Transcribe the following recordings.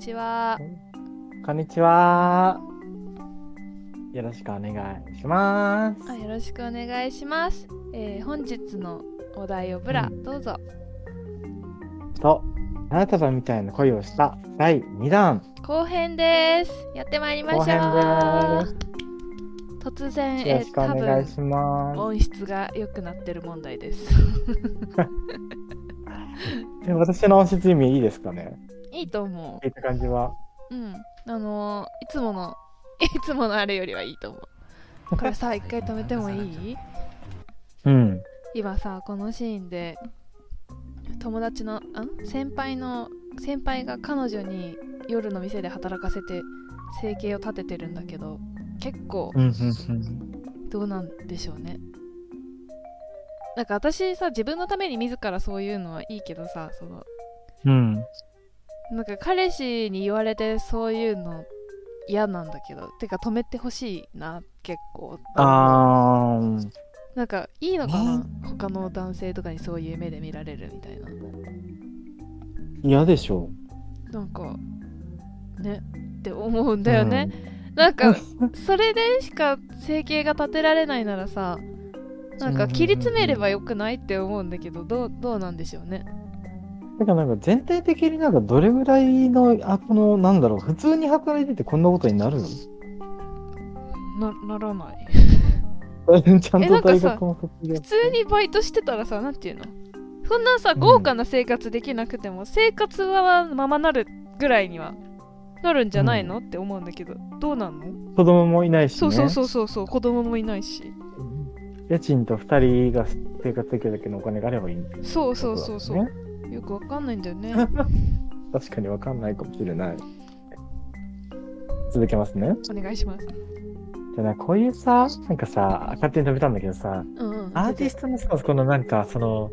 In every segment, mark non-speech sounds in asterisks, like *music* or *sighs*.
ちは。こんにちは。よろしくお願いします。あよろしくお願いします。えー本日のお題をブラ、うんどうぞ。と、花束みたいな恋をした第2弾。後編です。やってまいりましょう。突然、よろしくお多分音質が良くなってる問題です。す。*laughs* で私の音質意味いいですかね？いいと思聞いた感じは。う。うん。あのーいつもの、*laughs* いつものあれよりはいいと思う。これさ、一回止めてもいい？うん。今さ、このシーンで、友達の、ん？先輩の、先輩が彼女に夜の店で働かせて生計を立ててるんだけど、結構。どうなんでしょうね。なんか私さ、自分のために自らそういうのはいいけどさ、その、うん。なんか彼氏に言われてそういうの嫌なんだけど、てか止めてほしいな、結構。あー。なんかいいのかなね他の男性とかにそういう目で見られるみたいな。嫌でしょなんか、ね、って思うんだよね。。なんか、それでしか生計が立てられないならさ、なんか切り詰めればよくないって思うんだけど、どうどうなんでしょうね。だからなんか全体的になんかどれぐらいの、あ、この、なんだろう、普通に働いててこんなことになるなならない。の *laughs* ちゃんと大学も卒業普通にバイトしてたらさ、なんていうの？そんなさ、豪華な生活できなくても、生活はままなるぐらいにはなるんじゃないの、って思うんだけど、どうなんの？子供もいないし、ね。そうそうそうそう子供もいないし。家賃と二人が生活できるだけのお金があればいいっていうそうそうそう。そう。よくわかんないんだよね。*laughs* 確かにわかんないかもしれない。続けますね。お願いします。じゃあな、こういうさ、なんかさ、勝手に食べたんだけどさ、うんうん。アーティストのさ、このなんか、その、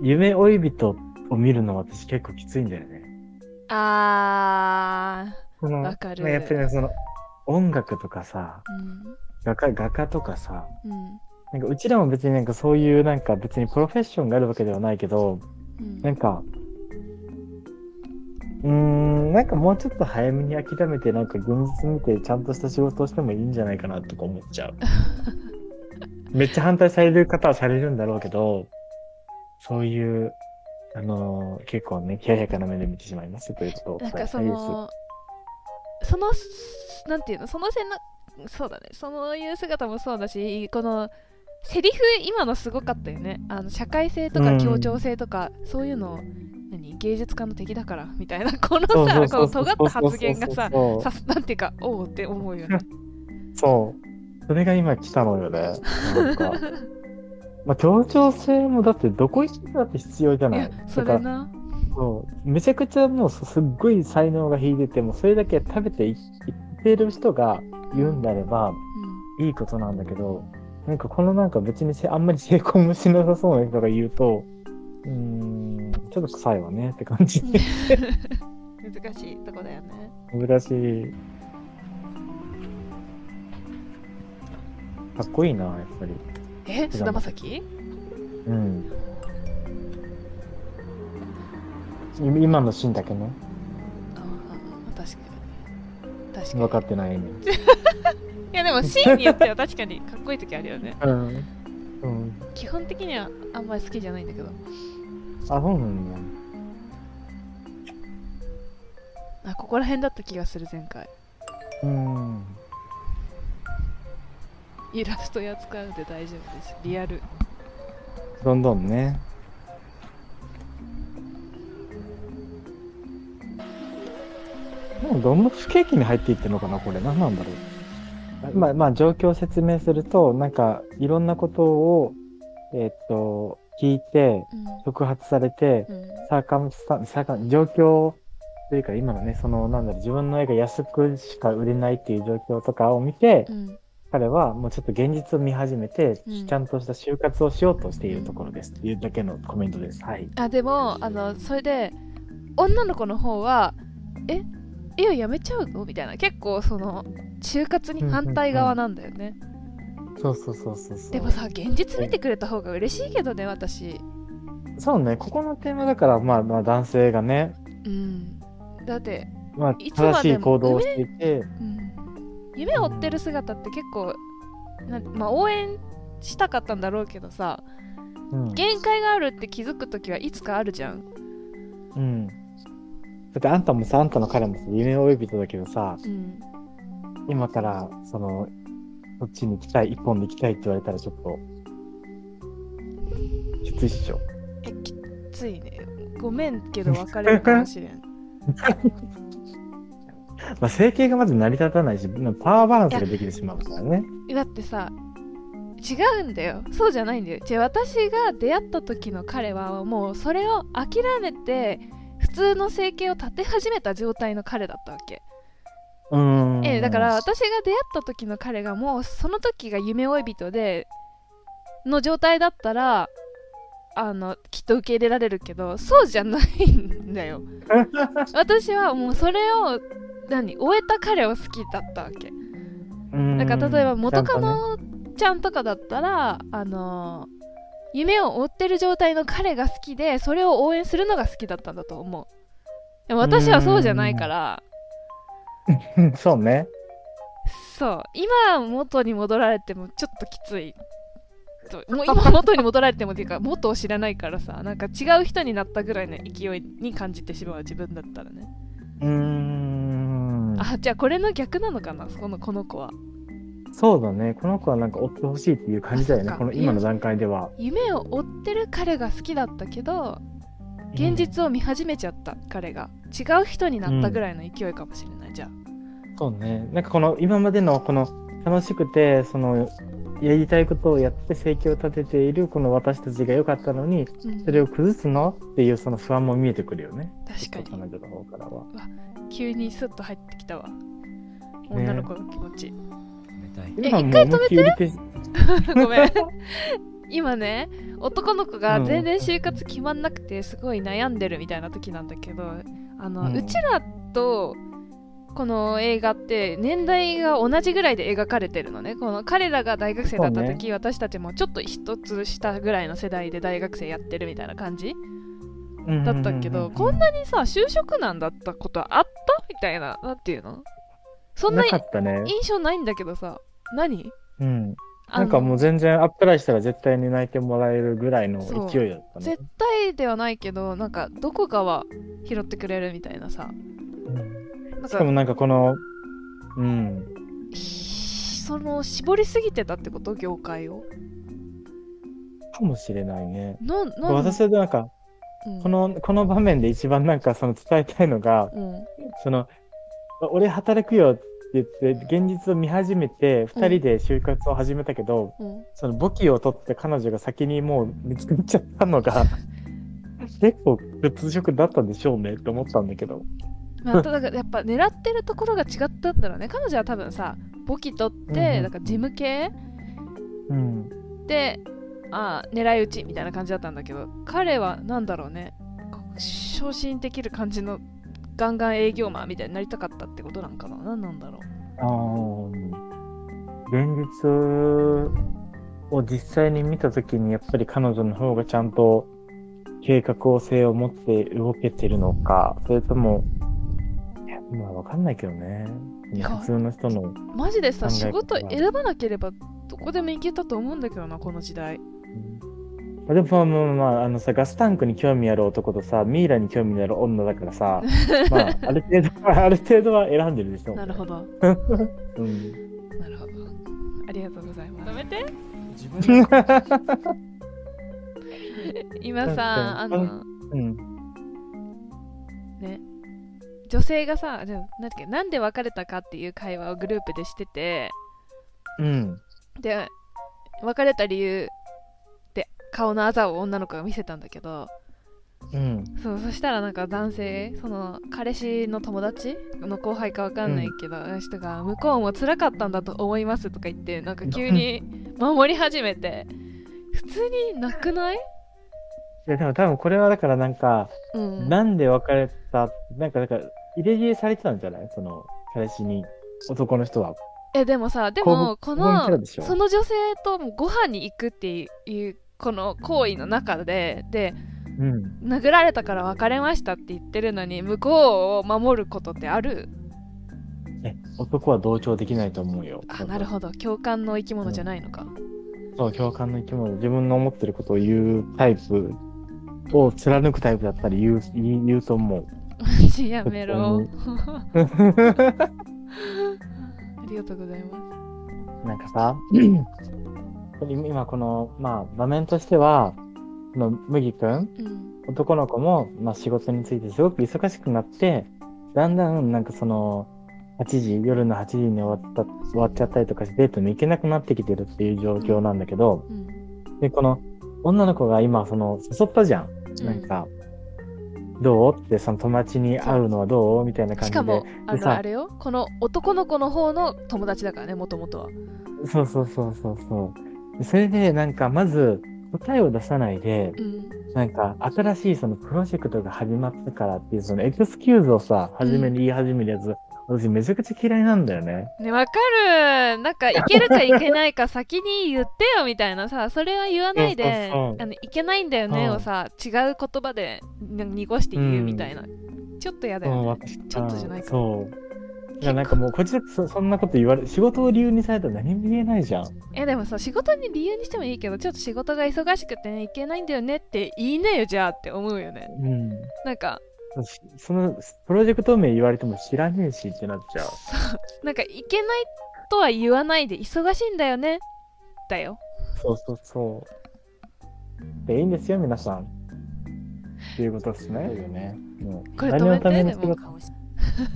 夢追い人を見るの私結構きついんだよね。あこのわかるまあやっぱりね、その、音楽とかさ、ー。うん。画家、画家とかさ、うん。なんかうちらも別になんかそういうなんか別にプロフェッションがあるわけではないけど、うん。なんか、うーん、なんかもうちょっと早めに諦めて、なんか現実見てちゃんとした仕事をしてもいいんじゃないかなとか思っちゃう。*laughs* めっちゃ反対される方はされるんだろうけど、そういう、あのー結構ね、冷ややかな目で見てしまいますということをなんかその、その、なんていうの、そのせな、そうだね、そういう姿もそうだし、この、セリフ、今のすごかったよね。あの社会性とかうん協調性とか、そういうのを、何、芸術家の敵だから、みたいな、このさ、この尖った発言がさ、さすなんていうか、おおって思うよね。そう。それが今来たのよね。なんか。*laughs* まあ、協調性もだってどこ行ってだって必要じゃないいや、それな。そうめちゃくちゃもうすすっごい才能が引いててもそれだけ食べていいってる人が言うんであればいいことなんだけどなんかこのなんか別にせあんまり成功もしなさそうな人が言うとうーんちょっと臭いわねって感じ。うん難しいとこだよね。難しい。かっこいいなやっぱり。え、菅田将暉？うん。い今のシーンだけね。ああ、確かに。確かに。分かってないね *laughs* いやでもシーンによっては確かにかっこいい時あるよね。うんうん基本的にはあんまり好きじゃないんだけど。あそうなんだあ、ここら辺だった気がする前回。うんイラストや使うで大丈夫です。リアル。どんどんね。もうどんどん不景気に入っていってるのかな、これ。何なんだろう。まあ、まあ、状況を説明すると、なんか、いろんなことを、えーっと、聞いて、うん。触発されて、うん。サーカムスタン、サーカム、状況というか、今のね、その、なんだろう、自分の絵が安くしか売れないっていう状況とかを見て、うん。彼はもうちょっと現実を見始めて、うんちゃんとした就活をしようとしているところですっていうだけのコメントです。はい。あ、でも、あの、それで、女の子の方は、えいや、やめちゃうの？みたいな。結構、その、就活に反対側なんだよね。そうそうそうそうそう。でもさ、現実見てくれた方が嬉しいけどね、私。そうね、ここのテーマだから、まあまあ男性がね、うん。だってまあ、正しい行動をしていて、うん、夢を追ってる姿って結構な、まあ、応援したかったんだろうけどさうん限界があるって気づく時はいつかあるじゃん、うん。だってあんたもさ、あんたの彼もさ、夢追い人だけどさ、うん、今から、その、そっちに行きたい、一本で行きたいって言われたらちょっと、きついっしょ。えきついね。ごめんけど別れるかもしれん。*laughs* まあ、整形がまず成り立たないし、パワーバランスができてしまうからね。だってさ違うんだよ。そうじゃないんだよ。じゃあ私が出会った時の彼はもうそれを諦めて普通の生計を立て始めた状態の彼だったわけ。ええだから、私が出会った時の彼がもうその時が夢追い人での状態だったらあのきっと受け入れられるけどそうじゃないんだよ。*laughs* 私はもうそれを何終えた彼を好きだったわけ。うん。だから例えば元カノちゃんとかだったらあの夢を追ってる状態の彼が好きでそれを応援するのが好きだったんだと思う。でも私はそうじゃないから。うん。*laughs* そうね。そう。今元に戻られてもちょっときつい。ともう今元に戻られてもっていうか *laughs* 元を知らないからさ。なんか違う人になったぐらいの勢いに感じてしまう自分だったらね。うーん。あじゃあこれの逆なのかな？このこの子はそうだね。この子はなんか追ってほしいっていう感じだよね。この今の段階では。夢を追ってる彼が好きだったけど現実を見始めちゃった彼が違う人になったぐらいの勢いかもしれない、じゃあそうね。なんかこの今までのこの楽しくて、その、やりたいことをやって生計を立てているこの私たちが良かったのに、うんそれを崩すのっていうその不安も見えてくるよね。確かに彼女の方からは。急にスッと入ってきたわ女の子の気持ち、冷たい。え一回止めて？*laughs* ごめん。今ね男の子が全然就活決まんなくてすごい悩んでるみたいな時なんだけどあの、ううんちらとこの映画って年代が同じぐらいで描かれてるのね。この彼らが大学生だった時、私たちもちょっと一つ下ぐらいの世代で大学生やってるみたいな感じだったけど、こんなにさ就職難だったことあった？みたいななんていうの？そんななかったね。印象ないんだけどさ何？うん。なんかもう全然アップライしたら絶対に泣いてもらえるぐらいの勢いだったね絶。対ではないけどなんかどこかは拾ってくれるみたいなさうんなんしかもかなんかこの、うん。ひその絞りすぎてたってこと？業界をかもしれないね。ななん？私はなんか、うんこの、この場面で一番なんかその伝えたいのが、うんその、俺働くよって言って、現実を見始めて、二人で就活を始めたけど、うん。その簿記を取って彼女が先にもう見つかっちゃったのが、*laughs* 結構普通職だったんでしょうねって思ったんだけど。まあ、ただやっぱ狙ってるところが違ったんだろうね。彼女は多分さ簿記取って、うんうん。なんか事務系？うん。であー狙い撃ちみたいな感じだったんだけど彼はなんだろうね。昇進できる感じのガンガン営業マンみたいになりたかったってことなんかな？何なんだろう？あー現実を実際に見たときにやっぱり彼女の方がちゃんと計画性を持って動けてるのか、それとも、まあわかんないけどね。普通の人の。マジでさ仕事選ばなければどこでも行けたと思うんだけどなこの時代うんでもまあまあ、あのさ、ガスタンクに興味ある男とさ、ミイラに興味ある女だからさ、*laughs* まあ、ある程度は、ある程度は選んでるでしょう。なるほどうん。なるほどありがとうございます止めて自分が *laughs* 今さあのうん。ね女性がさじゃあなんだっけなんで別れたかっていう会話をグループでしててうん。で別れた理由で顔のあざを女の子が見せたんだけどうん。そうそしたらなんか男性その彼氏の友達の後輩かわかんないけど、あの人が向こうも辛かったんだと思いますとか言ってなんか急に守り始めて普通になくない？いや、でも多分これはだからなんか、うん。なんで別れた、なんか、だから、入れ知恵されてたんじゃない？その、彼氏に、男の人は。えでもさでもこのその女性ともご飯に行くっていうこの行為の中ででううん。殴られたから別れましたって言ってるのに向こうを守ることってある？え、男は同調できないと思うよ。あなるほど。共感の生き物じゃないのか、そう、共感の生き物、自分の思ってることを言うタイプを貫くタイプだったり言う言う言うと思う。マ *laughs* ジやめろ。*laughs* ありがとうございます。なんかさ、今この、まあ、場面としては、この麦くん、うん男の子も、まあ、仕事についてすごく忙しくなって、だんだんなんかその、8時、夜の8時に終わった、終わっちゃったりとかしてデートに行けなくなってきてるっていう状況なんだけど、うんで、この女の子が今、その、誘ったじゃん。うんなんか、どうって、その友達に会うのはどう？みたいな感じで。しかもああれよこの男の子の方の友達だからねもともとはそうそうそうそうそう。でそれで、なんか、まず、答えを出さないで、うん。なんか、新しいそのプロジェクトが始まったからっていう、そのエクスキューズをさ、初めに言い始めるやつ、私めちゃくちゃ嫌いなんだよね。ねわかる。なんかいけるかいけないか先に言ってよみたいなさそれは言わないであのいけないんだよねう。んをさ違う言葉でな濁して言うみたいな、ちょっと嫌だうん、よね私ちょっとじゃないかそう。いや、なんかもう、こっちだってそそんなこと言われ、仕事を理由にされたら何も言えないじゃん。えでもさ仕事に理由にしてもいいけどちょっと仕事が忙しくてねいけないんだよねって言いねよじゃあって思うよねうん。なんかしその、プロジェクト名言われても知らねえしってなっちゃう。そうなんかいけないとは言わないで忙しいんだよねだよそうそうそう。で、いいんですよ、皆さん。っていうことですね。そうよね。もうこれ何のため止めてに仕事？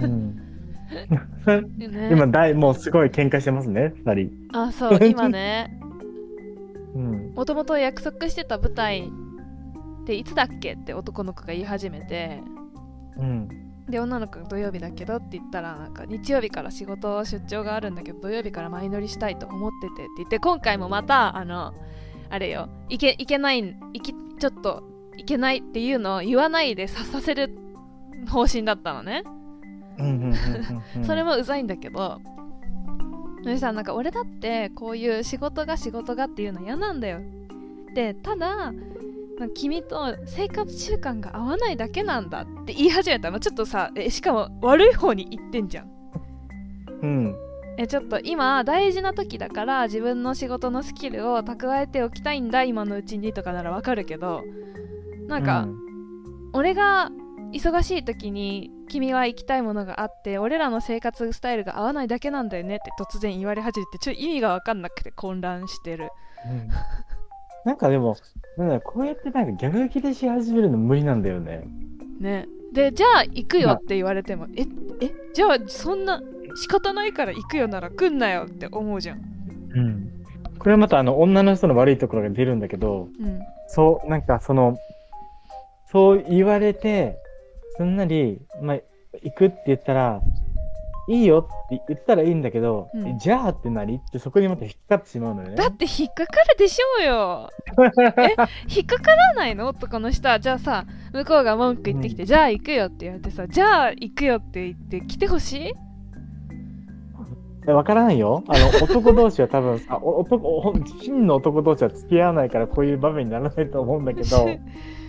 *laughs* うん。ね *laughs* 今、だい、もうすごい喧嘩してますね、二人。あそう今ね *laughs* うん。もともと約束してた舞台っていつだっけって男の子が言い始めてうん。で女の子が土曜日だけどって言ったらなんか日曜日から仕事出張があるんだけど土曜日から前乗りしたいと思っててって言って今回もまたあのあれよいけいけないいきちょっといけないっていうのを言わないでささせる方針だったのね、それもうざいんだけどそれさなんか俺だってこういう仕事が仕事がっていうの嫌なんだよ。でただ君と生活習慣が合わないだけなんだって言い始めた。のちょっとさえしかも悪い方に言ってんじゃん。うん。えちょっと今大事な時だから自分の仕事のスキルを蓄えておきたいんだ今のうちにとかならわかるけどなんか、うん。俺が忙しい時に君は行きたいものがあって俺らの生活スタイルが合わないだけなんだよねって突然言われ始めてちょっと意味が分かんなくて混乱してる。うん。なんかでも、なんだこうやってなんか逆ギレし始めるの無理なんだよね。ね。でじゃあ行くよって言われても、ええじゃあそんな仕方ないから行くよなら来んなよって思うじゃん。うん。これはまたあの女の人の悪いところが出るんだけど、うん。そう、なんかその、そう言われて、すんなり、まあ、行くって言ったら、いいよって言ったらいいんだけど、うん。えじゃあって何ってそこにまた引っかかってしまうのよね。だって引っかかるでしょうよ。*laughs* 引っかからないの？男の人は。じゃあさ向こうが文句言ってきて、じゃあ行くよって言われてさじゃあ行くよって言って来てほしい？えわからんよ。あの、*laughs* 男同士は多分さ、お男、お真の男同士は付き合わないからこういう場面にならないと思うんだけど、*laughs*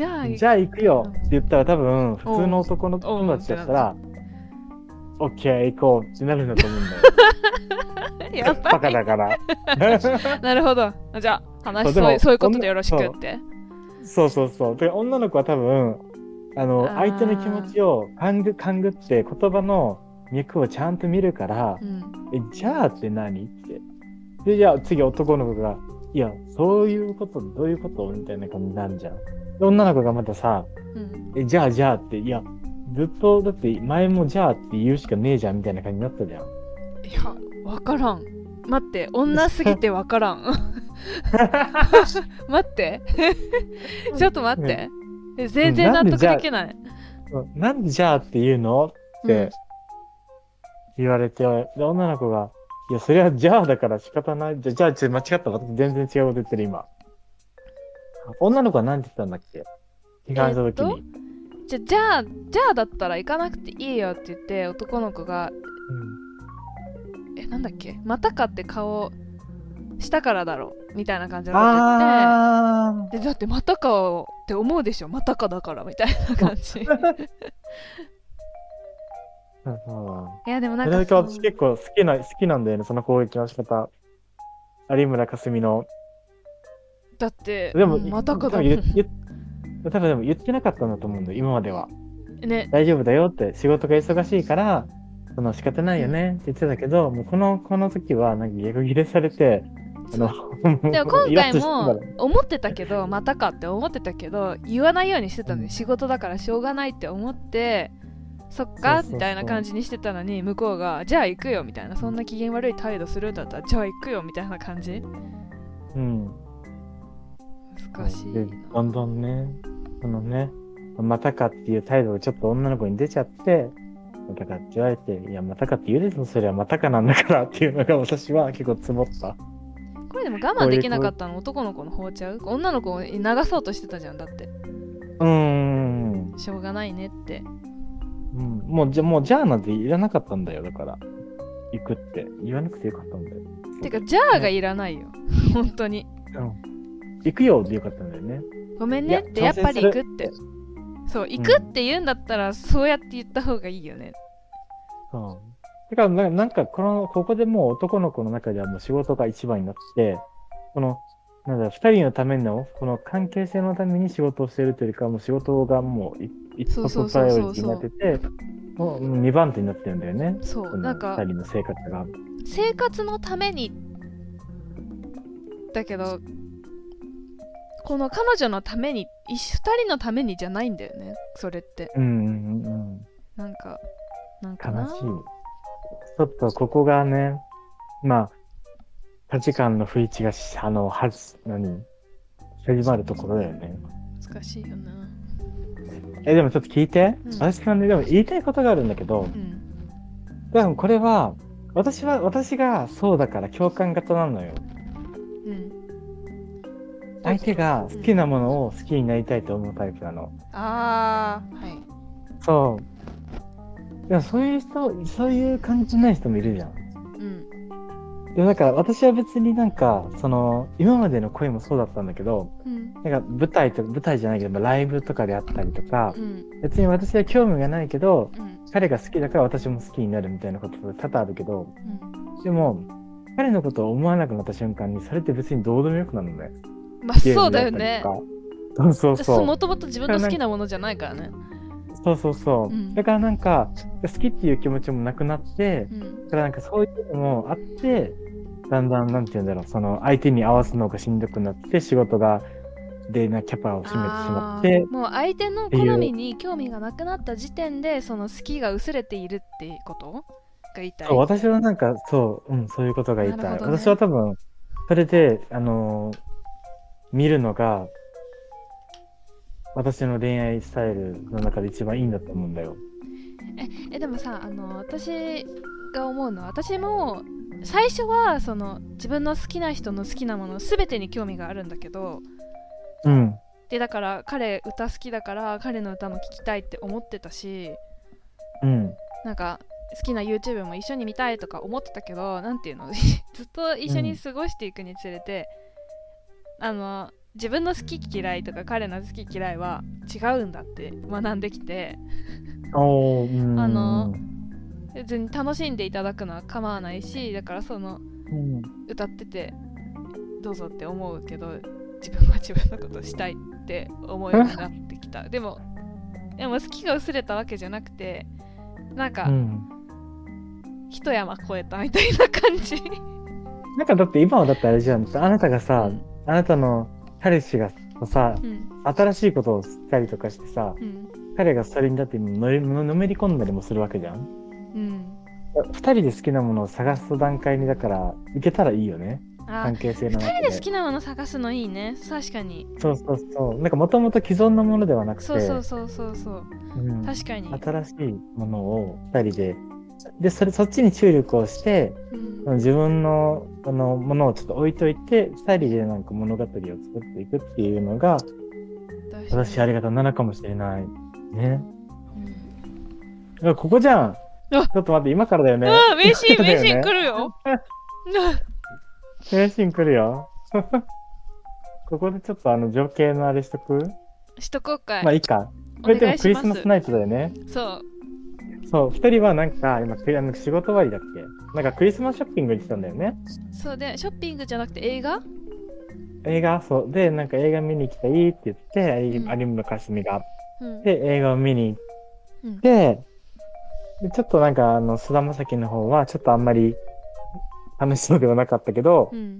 じゃあじゃあ行くよって言ったら多分、普通の男の友達だったら、オッケー行こうってなるんだと思うんだよ。*laughs* やっぱバカだから。*laughs* なるほどじゃあ話そうそういうことでよろしくってそうそうそう。で女の子は多分、あの、相手の気持ちを勘ぐ勘ぐって言葉の肉をちゃんと見るからう、んえ、じゃあって何って。で、じゃあ次男の子が、いや、そういうこと、どういうことみたいな感じになるじゃん。で、女の子がまたさ、うん。え、じゃあじゃあって、いや、ずっと、だって前もじゃあって言うしかねえじゃんみたいな感じになったじゃん。いやわからん。待って女すぎてわからん。*laughs* 待って。ちょっと待って、え全然納得できない。うんなんでじゃあって言うの？って言われて、で女の子が、いや、それはじゃあだから仕方ない。じゃ、じゃあ、ちょ間違った。私全然違うこと言ってる、今。女の子は何て言ったんだっけ？批判した時に。じゃじゃあじゃあだったら行かなくていいよって言って男の子がえなんだっけ？またかって顔したからだろうみたいな感じになあって。てでだってまたかって思うでしょ？またかだからみたいな感じ。*laughs* いやでもなんか私結構好きな、好きなんだよね、その攻撃の仕方。有村架純の。だってでも、うん。またかだ多分でも言ってなかったんだと思うんだよ、今までは。ね。大丈夫だよって、仕事が忙しいから、その仕方ないよねって言ってたけど、もうこの、この時は、なんか逆切れされて、あの、でも *laughs* 今回も思ってたけどまたかって思ってたけど言わないようにしてたのうん。仕事だからしょうがないって思ってそっかみたいな感じにしてたのに向こうがじゃあ行くよみたいなそんな機嫌悪い態度するんだったらじゃあ行くよみたいな感じ。うん。難しいで、どんどんね、そのね、またかっていう態度がちょっと女の子に出ちゃって、またかって言われて、いや、またかって言うですよ、それはまたかなんだからっていうのが私は結構積もった。これでも我慢できなかったの男の子の方ちゃう？女の子を流そうとしてたじゃんだってうーん。しょうがないねってうん、もうじゃ、もうじゃあなんていらなかったんだよ、だから。行くって。言わなくてよかったんだよ。てかじゃあがいらないよ本当に行くよでよかったんだよね。ごめんねっていややっぱり行くってそう行くって言うんだったらそうやって言った方がいいよねそう。だからな、なんか、この、ここでもう男の子の中ではもう仕事が一番になって、この、なんだろう、二人のための、この関係性のために仕事をしてるというよりかは、もう仕事がもうい一発プライオリティになってて、もう二番手になってるんだよね。そうなんか二人の生活が。生活のためにだけどこの彼女のために2人のためにじゃないんだよねそれってうんうんうん。なんかなんかな悲しい。ちょっとここがね、まあ、価値観の不一致がし、あの、はず、何？始まるところだよね。難しいよなえ、でもちょっと聞いて。うん私からね、でも言いたいことがあるんだけど、うん多分これは、私は、私がそうだから共感型なのよ。うん相手が好きなものを好きになりたいと思うタイプなの。ああはいそう。でもそういう人、そういう感じない人もいるじゃん。うんでもなんか私は別になんか、その、今までの恋もそうだったんだけど、うんなんか舞台と舞台じゃないけど、まあライブとかであったりとかう、ん別に私は興味がないけど、うん彼が好きだから私も好きになるみたいなことが多々あるけど、うんでも、彼のことを思わなくなった瞬間に、それって別にどうでもよくなるのね。まあそうムだよね。そうそうそう。もともと自分の好きなものじゃないからね。そうそうそう。うん。だからなんか、好きっていう気持ちもなくなって、うん。だからなんかそういうのもあって、だんだん、なんて言うんだろう、その相手に合わすのがしんどくなって、仕事が、でなキャパを占めてしまって。もう相手の好みに興味がなくなった時点でその好きが薄れているっていうことが言いたい。私はなんか、そう、うん、そういうことが言いたい。ね。私は多分、それで、あのー見るのが、私の恋愛スタイルの中で一番いいんだと思うんだよ。えでもさあの私が思うのは私も最初はその自分の好きな人の好きなもの全てに興味があるんだけどうん。でだから彼歌好きだから彼の歌も聴きたいって思ってたしうん。なんか好きな YouTube も一緒に見たいとか思ってたけどなんていうの？*laughs* ずっと一緒に過ごしていくにつれて、あの自分の好き嫌いとか彼の好き嫌いは違うんだって学んできて。あの別に楽しんでいただくのは構わないしだからそのうん、歌っててどうぞって思うけど自分は自分のことしたいって思うようになってきた *laughs* でもでも好きが薄れたわけじゃなくてなんか、うん。一山越えたみたいな感じ *laughs* なんかだって今はだってあれじゃん。あなたがさ、うんあなたの彼氏がさ、うん。新しいことを知ったりとかしてさ、うん。彼がそれにだってのりのめり込んだりもするわけじゃん。うん。二人で好きなものを探す段階にだから行けたらいいよね。あ関係性の二中で。人で好きなもの探すのいいね。確かに。そうそうそう。なんかもともと既存のものではなくて、そうそうそうそうそう。うん。確かに、新しいものを二人で、で、それ、そっちに注力をして、うん自分のあのものをちょっと置いといて、二人でなんか物語を作っていくっていうのが、正しいあり方なのかもしれない。ね。うんあここじゃん。ちあょっと待って、今からだよね。あ名シーン名シーン *laughs* 来るよ名シーン来るよ。*laughs* ここでちょっとあの情景のあれしとく？しとこうかい、まあいいか。おこれでもクリスマスナイトだよね。そうそう、二人はなんか今仕事終わりだっけ？なんかクリスマスショッピングに行ってたんだよね。そうでショッピングじゃなくて映画？映画？そう。で、なんか映画見に行きたいって言って、うん有村架純が。うんで、映画を見に行って、でちょっとなんかあの菅田将暉の方はちょっとあんまり楽しそうではなかったけど、うん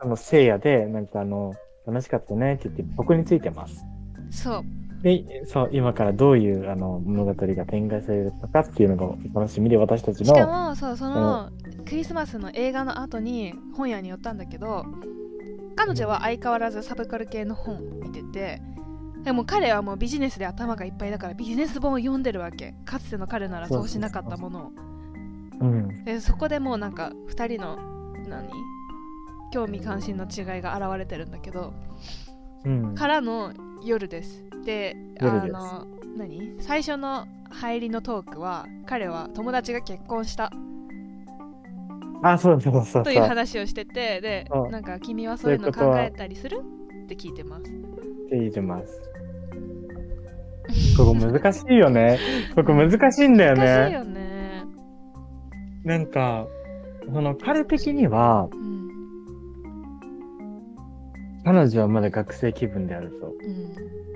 あの聖夜でなんかあの楽しかったねって言って僕についてます。そうで、そう、今からどういうあの物語が展開されるのかっていうのがお楽しみで私たちしかの。もそうそのクリスマスの映画の後に本屋に寄ったんだけど彼女は相変わらずサブカル系の本を見ててでも彼はもうビジネスで頭がいっぱいだからビジネス本を読んでるわけかつての彼ならそうしなかったものをうん。でそこでもうなんか2人の何？興味関心の違いが現れてるんだけどうん。からの夜ですであの何？最初の入りのトークは彼は友達が結婚したあ、そうそうそう。という話をしててでうんなんか君はそういうの考えたりする？って聞いてますって言ってます。ここ難しいよね。*laughs* ここ難しいんだよね。難しいよねなんか、その彼的には、うん彼女はまだ学生気分であると。うん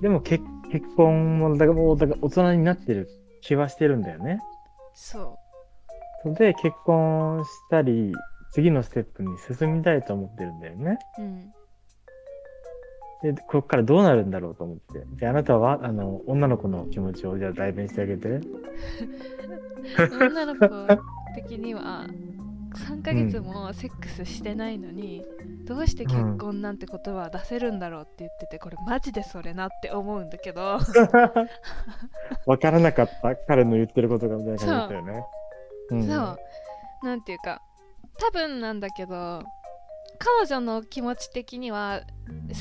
でも結結婚も、だからもうだから大人になってる気はしてるんだよね。そそれで結婚したり、次のステップに進みたいと思ってるんだよね。ううんで、ここからどうなるんだろうと思って。で、あなたは、あの、女の子の気持ちをじゃあ代弁してあげて。*laughs* 女の子的には3ヶ月もセックスしてないのに、どうして結婚なんて言葉は出せるんだろうって言っててこれマジでそれなって思うんだけど。*laughs* わからなかった彼の言ってることがみたいな感じだったよね。う。ん。そう。なんていうか多分なんだけど彼女の気持ち的には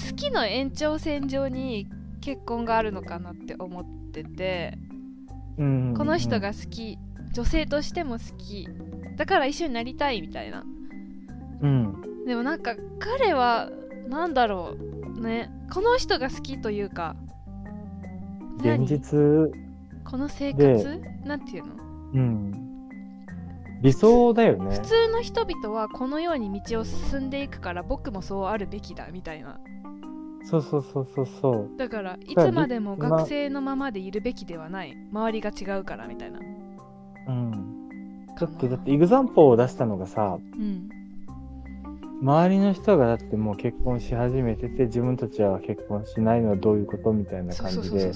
好きの延長線上に結婚があるのかなって思っててうん。この人が好き女性としても好きだから一緒になりたいみたいな。うん。でもなんか彼はなんだろうね。この人が好きというか。何？現実、この生活？なんていうの？うん。理想だよね。普。通の人々はこのように道を進んでいくから僕もそうあるべきだみたいな。そうそうそうそうそう。だからいつまでもま学生のままでいるべきではない。周りが違うからみたいな。うん。だって、だって、イグザンポを出したのがさ、うん。周りの人がだってもう結婚し始めてて、自分たちは結婚しないのはどういうことみたいな感じで。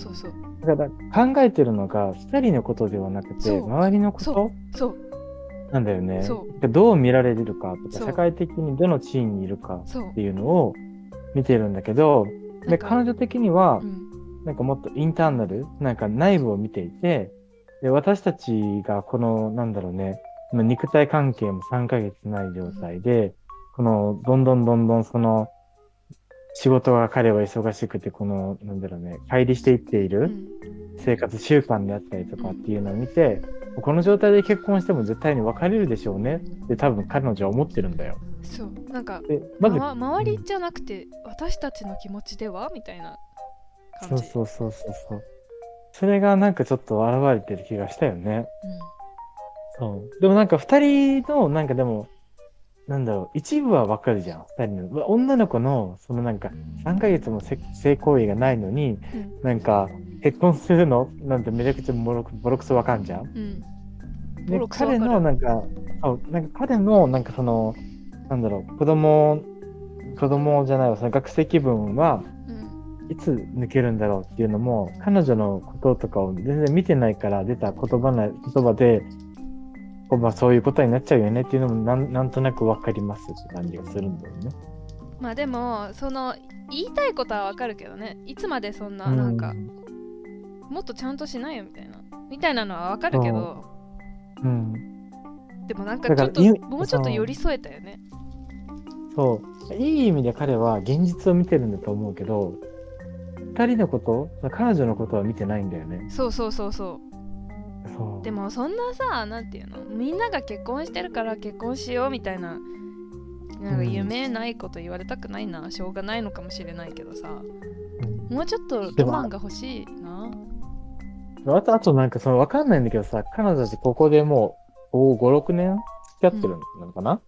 だから考えてるのが、二人のことではなくて、周りのこそと？そう。なんだよね。どう見られるかとか、社会的にどの地位にいるかっていうのを見てるんだけど、で、彼女的にはう、ん。なんかもっとインターナル、なんか内部を見ていて、で、私たちがこの、なんだろうね、まあ肉体関係も3ヶ月ない状態で、この、どんどんどんどんその、仕事が彼は忙しくて、この、なんだろうね、乖離していっていうるん。生活習慣であったりとかっていうのを見て、この状態で結婚しても絶対に別れるでしょうね。って多分彼女は思ってるんだよ。そう。なんかで、まず、ま周りじゃなくて私たちの気持ちでは？みたいな感じ。そうそうそうそう。それがなんかちょっと現れてる気がしたよね。そう。でもなんか二人の、なんかでも、なんだろう、一部はわかるじゃん、二人の。女の子の、そのなんか、3ヶ月もせ性行為がないのに、うんなんか、結婚するの？なんてめちゃくちゃボロクボロクソわかんじゃん。うんボでロクソわか彼るのなんか、そう、なんか彼の、なんかその、なんだろう、子供、子供じゃないわ、その学生気分は、うんいつ抜けるんだろうっていうのも、彼女のこととかを全然見てないから出た言葉な、言葉で、こうまあそういうことになっちゃうよねっていうのもなんなんとなくわかります。って感じがするんだよね。まあでもその言いたいことはわかるけどね。いつまでそんななんか、もっとちゃんとしないよみたいな。みたいなのはわかるけど。う。ん。でもなんかちょっともうちょっと寄り添えたよね。そう。いい意味で彼は現実を見てるんだと思うけど、二人のこと、彼女のことは見てないんだよね。そうそうそうそう。そう。でもそんなさなんていうの？みんなが結婚してるから結婚しようみたいななんか夢ないこと言われたくないな、しょうがないのかもしれないけどさ。もうちょっとロマンが欲しいな。あと、あとなんかそのわかんないんだけどさ、彼女たちここでもう5、5、6年付き合ってるのかな、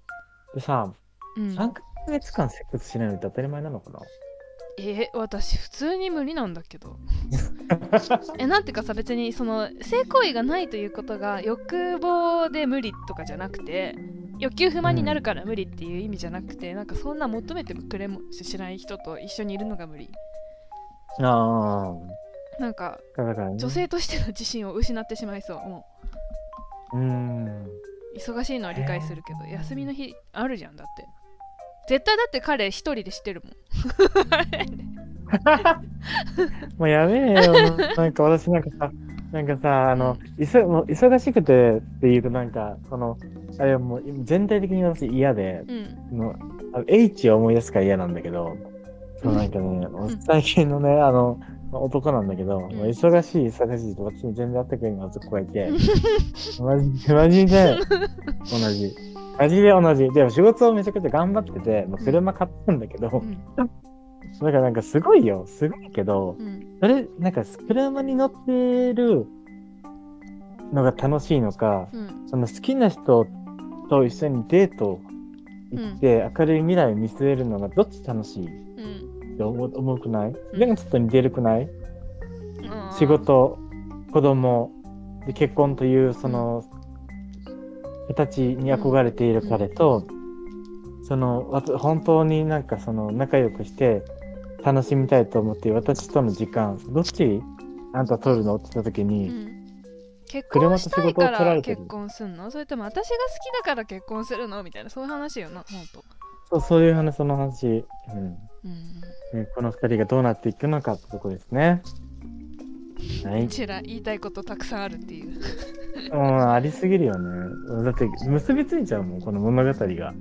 でさ、うん。3ヶ月間セックスしないのって当たり前なのかな？え私普通に無理なんだけど。*laughs* えなんていうかさ別にその性行為がないということが欲望で無理とかじゃなくて欲求不満になるから無理っていう意味じゃなくて、なんかそんな求めてもくれもしない人と一緒にいるのが無理。あなんかね。女性としての自信を失ってしまいそうもう。ーん。う忙しいのは理解するけど休みの日あるじゃんだって絶対だって彼一人でしてるもん。*laughs* もうやめえよ。なんか私なんかさ、なんかさ、あの、いそもう忙しくてっていうとなんか、その、あれはもう全体的に私嫌で、うん。もうあの H を思い出すから嫌なんだけど、そうなんかね、最近のね、あの、男なんだけど、もう忙しい、忙しいと私に全然会ってくれる男がいて、マジマジで。*laughs* 同じ。マジで同じ。でも仕事をめちゃくちゃ頑張ってて、もう車買ったんだけど、うん。だからなんかすごいよ、すごいけど、うん。それ、なんか車に乗ってるのが楽しいのか、うん。その好きな人と一緒にデート行って明るい未来を見据えるのがどっち楽しい？うん。って思うくない？うんそれがちょっと似てるくない？仕事、子供で結婚というその形に憧れている彼と、その本当になんかその仲良くして楽しみたいと思っている私との時間どっちあんた取るの？って言った時に、うん。結車婚したいかと仕事を取ら結婚すんの？それとも私が好きだから結婚するの？みたいなそういう話よなほんとそうそういう話その話、うん。うん。ねこの二人がどうなっていくのかってとこですね。はい。うちら言いたいことたくさんあるっていううん、ありすぎるよね。だって結びついちゃうもん、この物語が。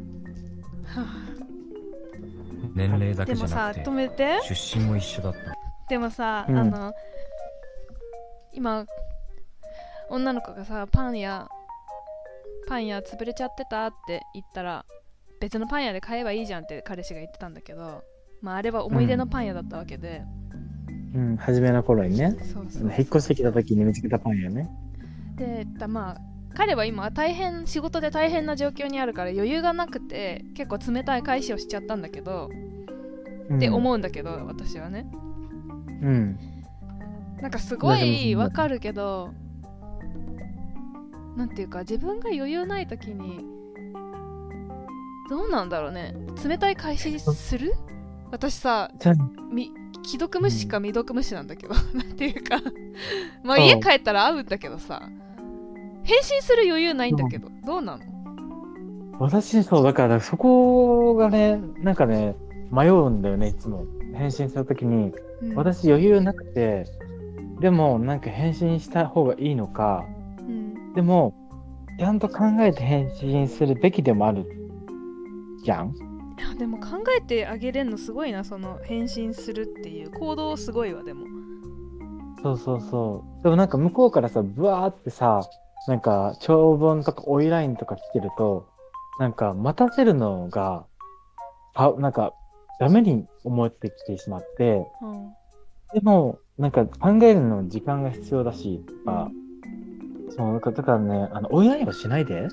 年齢だけでもさじゃなくて止めて出身も一緒だったでもさ、うんあの今女の子がさパン屋パン屋潰れちゃってたって言ったら別のパン屋で買えばいいじゃんって彼氏が言ってたんだけどまああれは思い出のパン屋だったわけで、うん、初めの頃にね。そうそう引っ越してきた時に見つけたパンよね。でだまあ彼は今大変仕事で大変な状況にあるから余裕がなくて結構冷たい返しをしちゃったんだけど、うん、って思うんだけど私はねうん。なんかすごいわかるけどなんていうか自分が余裕ない時にどうなんだろうね冷たい返しする？私さみ既読無視か未読無視なんだけど、*laughs* なんていうか。*laughs* まあうん。家帰ったら会うんだけどさ。返信する余裕ないんだけどどうなの？私、そう、だからそこがね、なんかね、迷うんだよね、いつも。返信するときに、うん。私余裕なくて、でもなんか返信した方がいいのか、うん。でも、ちゃんと考えて返信するべきでもあるじゃん？いやでも考えてあげれんのすごいなその返信するっていう。行動すごいわでも。そうそうそう。でもなんか向こうからさ、ブワーってさ、なんか長文とか追いラインとか来てると、なんか待たせるのが、あなんかダメに思ってきてしまって、うん。でもなんか考えるのに時間が必要だし、とか、そう、だからだからね、あの、追いラインはしないで。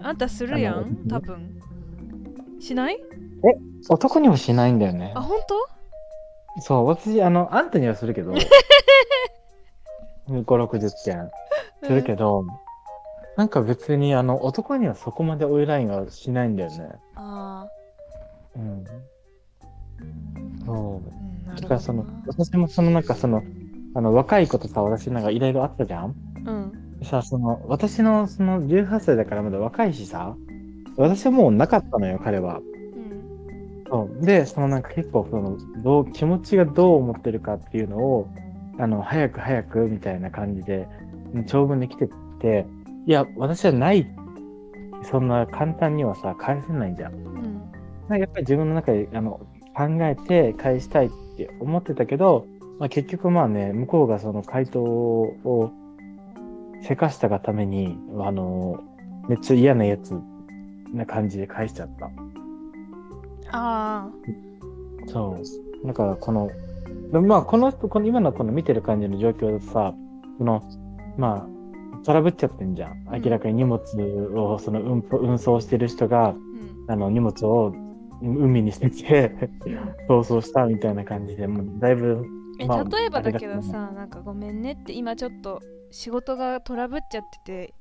あんたするやん多分しない？男にもしないんだよね。あ。本当？そう、私、あの、あんたにはするけど、*laughs* 5、60件。するけど、なんか別に、あの、男にはそこまで追いラインはしないんだよね。あうん。そあ、うん、なう。るほどだからそのな、私もそのなんかその、あの、若い子とさ、私なんかいろいろあったじゃん？うん。さ、その、私のその18歳だからまだ若いしさ、私はもうなかったのよ、彼は。うんそう。で、そのなんか結構その、どう、気持ちがどう思ってるかっていうのを、あの、早く早くみたいな感じで、うん長文で来てて、いや、私はない。そんな簡単にはさ、返せないじゃん。うんなんかやっぱり自分の中であの考えて返したいって思ってたけど、まあ、結局まあね、向こうがその回答をせかしたがために、あの、めっちゃ嫌なやつな感じで返しちゃった。あそう。だからこの、まあこの人、この今のこの見てる感じの状況だとさ、この、まあ、トラブっちゃってんじゃん。うん明らかに荷物をその運運送してる人が、ーうんあの荷物を海に捨てて *laughs* 逃走したみたいな感じで、もうだいぶ、えまあ例えばだけどさなんかごめんねって今ちょっと仕事がトラブっちゃってて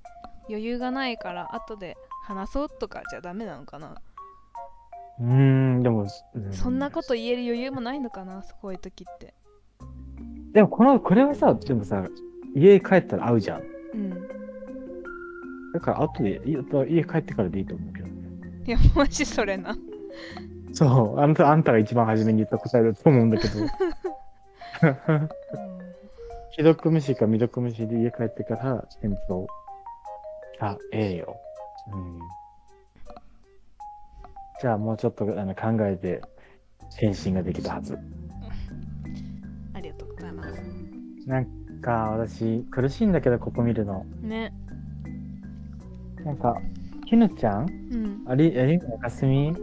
余裕がないから後で話そうとかじゃダメなのかな、うーん、でも、うそんなこと言える余裕もないのかな？こういう時ってでもこの、これはさ、でもさ、家帰ったら会うじゃん。うんだから後で、い家帰ってからでいいと思うけどね。いやマジそれなそう、あんた、あんたが一番初めに言った答えだと思うんだけど。*laughs* *laughs* 既読無視か未読無視で家帰ってから返答あ、ええよ。うん。じゃあもうちょっとあの考えて返信ができたはず。ありがとうございますなんか私苦しいんだけどここ見るの。ねなんか、きぬちゃん？うんあり、有村架純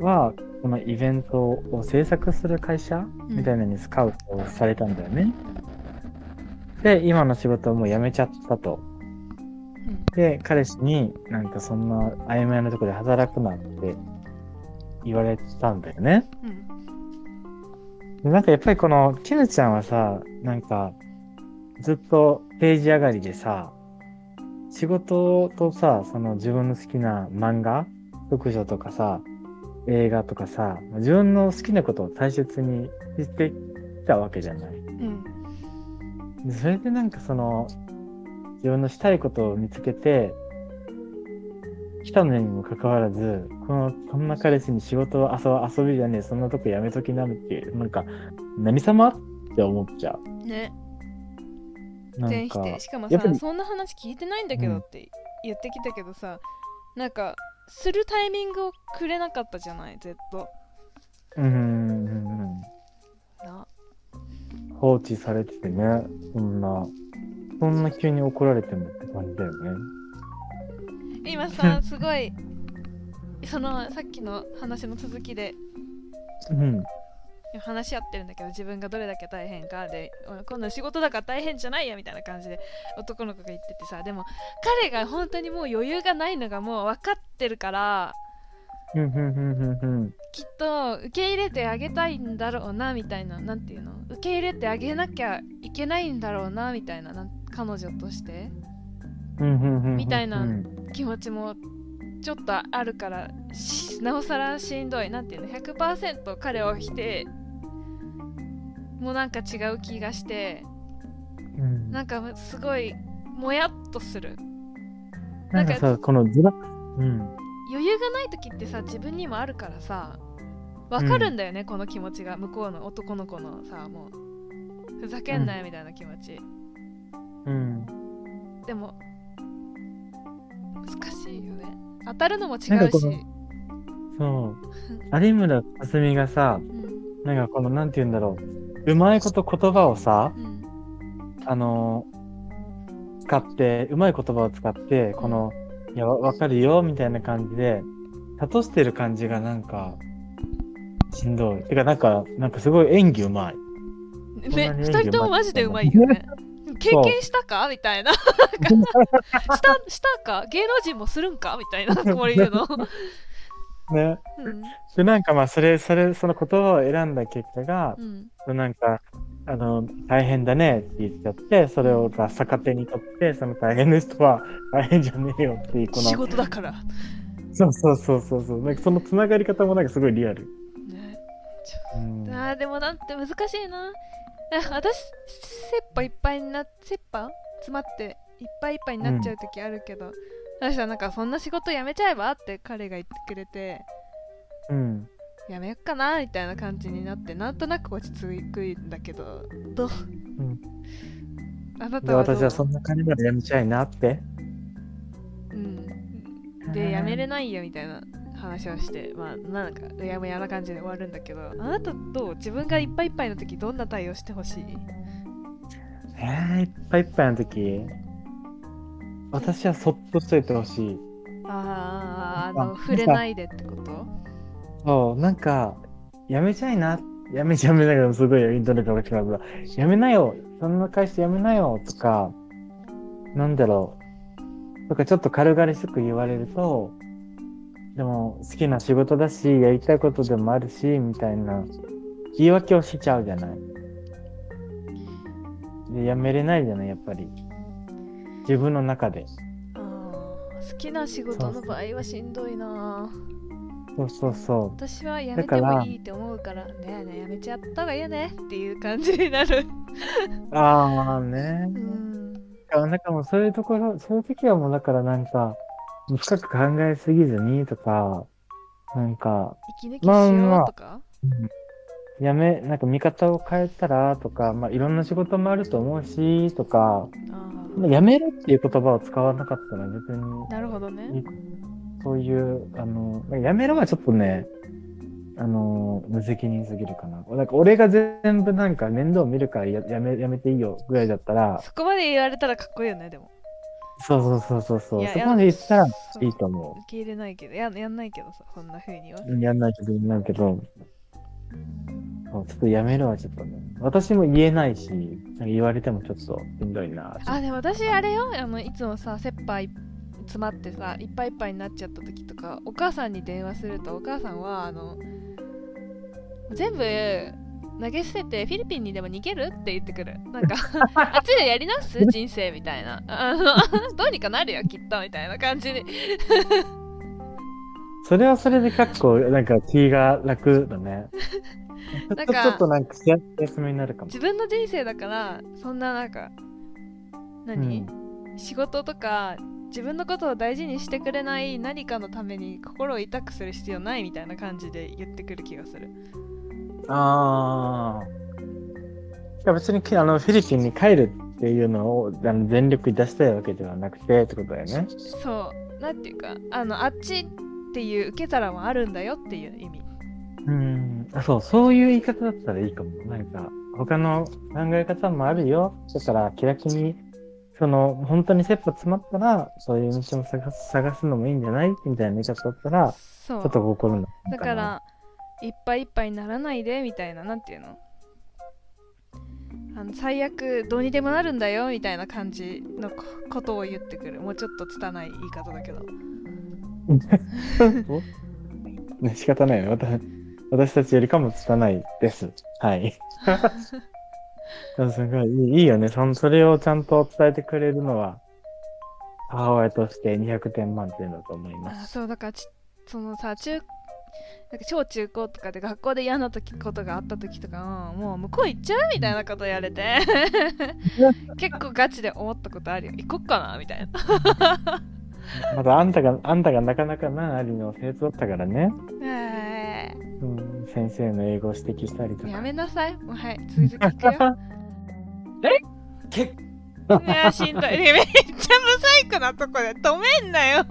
はこのイベントを制作する会社？みたいなのにスカウトされたんだよね。で、今の仕事をもう辞めちゃったと。うんで、彼氏になんかそんな曖昧なところで働くなって言われたんだよね。うんでなんかやっぱりこのきぬちゃんはさ、なんかずっとページ上がりでさ、仕事とさ、その自分の好きな漫画、読書とかさ、映画とかさ、自分の好きなことを大切にしてきたわけじゃない。うんでそれでなんかその自分のしたいことを見つけて来たのにもかかわらずこのこんな彼氏に仕事を遊遊びじゃねえそんなとこやめときなってなんか何様って思っちゃね。うなん全否か定しかもさそんな話聞いてないんだけうんどって言ってきたけどさ、なんかするタイミングをくれなかったじゃないずっと。うんうんうんうん。な。放置されててねそんなそんな急に怒られてもって感じだよね。今さ *laughs* すごいそのさっきの話の続きで。うん。話し合ってるんだけど自分がどれだけ大変かでお今度仕事だから大変じゃないよみたいな感じで男の子が言っててさでも彼が本当にもう余裕がないのがもう分かってるからうんうんうんうんうん。きっと受け入れてあげたいんだろうなみたいな。なんていうの？受け入れてあげなきゃいけないんだろうなみたいな。なん彼女として。うんうんうんうん。みたいなうん。気持ちもちょっとあるからしなおさらしんどい。なんていうの？100%彼を否定もうなんか違う気がして。うん。なんかすごいもやっとする。なんかさこのズラうん。余裕がない時ってさ自分にもあるからさわかるんだよね、この気持ちが。向こうの男の子のさもう。ふざけんなよみたいな気持ち、うんでも難しいよね当たるのも違うしそう。*laughs* 有村架純がさ、うんなんかこの、なんて言うんだろう。うまいこと言葉をさ、うんあのー使って、うまい言葉を使って、この、いや、わわかるよ、みたいな感じで、諭してる感じがなんか、しんどい。てか、なんか、なんかすごい演技うまい。ね、二人ともマジでうまいよね。経験したか？みたいな。した *laughs* したか？芸能人もするんか？みたいな、こういうの。ね。うんで、なんかまあ、それ、それ、その言葉を選んだ結果がう、んなんか、あの、大変だねって言っちゃって、それをが逆手に取って、その大変な人は大変じゃねえよっていう、この、仕事だから。ね、そうそうそうそうそう。なんかそのつながり方もなんかすごいリアル。うん。あーでもなんて難しいな。え私、切羽いっぱいにな切羽詰まっていっぱいいっぱいになっちゃう時あるけど、私はなんかそんな仕事辞めちゃえばって彼が言ってくれて、うん。やめよっかなみたいな感じになってなんとなく落ち着くんだけどどう、ん。で、あなたは私はそんな感じならやめちゃいなって。うん、でやめれないよみたいな話をしてまあなんかうやむやな感じで終わるんだけどあなたどう自分がいっぱいいっぱいの時どんな対応してほしい？えー、いっぱいいっぱいの時、私はそっとしといてほしい。あーあの触れないでってこと？そう、なんか、やめちゃいな、やめちゃやめないけど、すごいイントネーションが違うやめなよ、そんな会社やめなよ、とか、なんだろう、とかちょっと軽々しく言われると、でも好きな仕事だし、やりたいことでもあるし、みたいな言い訳をしちゃうじゃない。で、やめれないじゃない、やっぱり。自分の中で。好きな仕事の場合はしんどいなそうそうそう。私はやめてもいいって思うからねえねえやめちゃった方がいいよねっていう感じになるああね。うんなんかもうそういうところ、そういう時はもうだからなんか、深く考えすぎずにとか、なんか、息抜きしようとか、やめ、なんか見方を変えたらとか、まあいろんな仕事もあると思うし、とか、あやめるっていう言葉を使わなかったら別に。あなるほどね。そういう、あの、やめるはちょっとね、あの、無責任すぎるかな。なんか俺が全部なんか面倒見るからややめやめていいよぐらいだったら、そこまで言われたらかっこいいよねでもそうそうそうそうそう、そこまで言ったらいいと思受け入れないけどややんないけどさそんな風には。う。やんないけど、やんないけど、そうちょっとやめるはちょっとね、私も言えないし、言われてもちょっとしんどいな。あでも私あれよ。あのいつもさ切羽い詰まってさいっぱいいっぱいになっちゃった時とかお母さんに電話するとお母さんはあの全部投げ捨ててフィリピンにでも逃げるって言ってくる。なんか *laughs* あっちでやり直す？人生みたいな。あの *laughs* どうにかなるよきっとみたいな感じで *laughs* それはそれで結構、なんか気が楽だね。なんかちょっとなんか気休めになるかも。自分の人生だからそんななんか何、仕事とか自分のことを大事にしてくれない何かのために心を痛くする必要ないみたいな感じで言ってくる気がするああ。いや別にあのフィリピンに帰るっていうのをあの全力に出したいわけではなくてってことだよね。そうなんていうかあのあっちっていう受け皿もあるんだよっていう意味うん。あそう、そういう言い方だったらいいかも。なんか、他の考え方もあるよ。だから気楽に、その、本当に切羽詰まったら、そういう道も探す探すのもいいんじゃない？みたいな言い方だったら、そうちょっと心の。だからいっぱいいっぱいにならないでみたいななんていうの？あの最悪どうにでもなるんだよみたいな感じのこことを言ってくるもうちょっと拙い言い方だけど *laughs* *laughs* ね、仕方ないね。私私たちよりかも拙いです。はい。*laughs* すごいいいよねそん。それをちゃんと伝えてくれるのは、母親として200点満点だと思いまあす。そうだからちそのさ中なんか小中高とかで学校で嫌な時ことがあった時とか、うんもう向こう行っちゃうみたいなこと言われて。*laughs* 結構ガチで思ったことあるよ。行こっかなみたいな。*laughs* まだあんたが、あんたがなかなかなありの生徒だったからね。えうん、先生の英語を指摘したりとか。ーやめなさい。もうはい続きくよ。*laughs* けいやしんどい。めっちゃブサイクなとこで止めんなよ。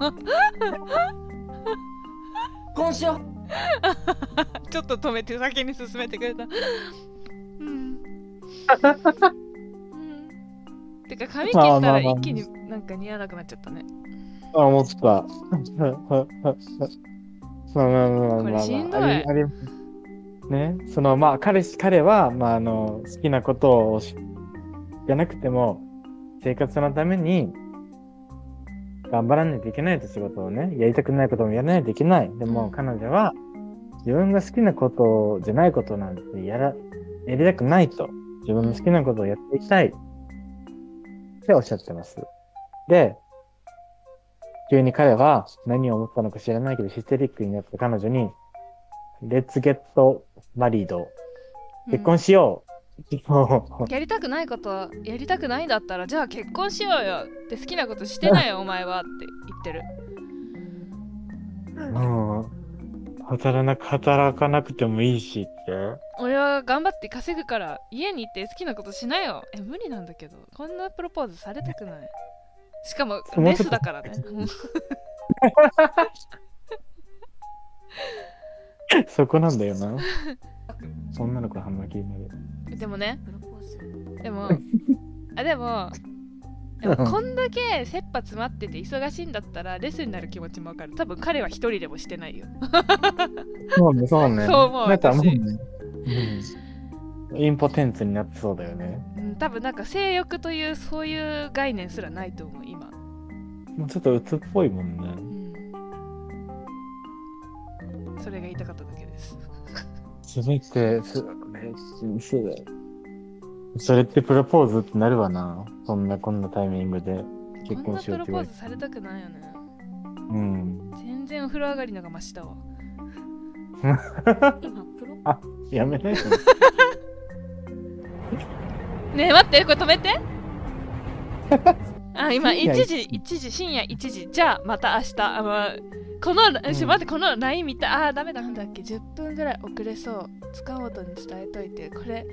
婚しよ *laughs* ちょっと止めて先に進めてくれた。うん、うん、てか髪切ったら一気になんか似合わなくなっちゃったね。あ、思った。*laughs* まあまあまあまあまあ。んどい。ありね、そのまあ彼氏彼はまああの好きなことをしじゃなくても生活のために頑張らないといけないと仕事をねやりたくないこともやらないといけない。でも、うん。彼女は自分が好きなことじゃないことなんてやらやりたくないと。自分の好きなことをやっていきたい。っておっしゃってます。で急に彼は何を思ったのか知らないけどヒステリックになった彼女にレッツゲットマリード結婚しよう、も *laughs* やりたくないことはやりたくないんだったらじゃあ結婚しようよって好きなことしてないよ *laughs* お前はって言ってる。うもう働かな働かなくてもいいしって。俺は頑張って稼ぐから家に行って好きなことしなよ。え無理なんだけど。こんなプロポーズされたくない。しかももうちょっとレスだからね。*laughs* そこなんだよな。*laughs* 女の子の反応気になる。でもね。でも *laughs* あでもでもこんだけ切羽詰まってて忙しいんだったらレスになる気持ちもわかる。多分彼は一人でもしてないよ。そうね、そうね。そう思うなんかもう私。ね、うん。インポテンツになってそうだよね。うん多分なんか性欲というそういう概念すらないと思う今、もうちょっと鬱っぽいもんね。うん、それが言いたかっただけです。それって、すすそれってプロポーズってなるわな。そんなこんなタイミングで結婚こんなプしようって言われて。ロポーズされたくないよね。うん。全然お風呂上がりのがマシだわ。*laughs* 今プロ？やめない *laughs* ねえ待ってこれ止めて。*laughs* あ今深夜1時1時深夜1時。じゃあまた明日。あ、まあ、この、ん。し待ってこの LINE 見た。あーダメだ。なんだっけ。10分ぐらい遅れそう。塚本に伝えといて。これ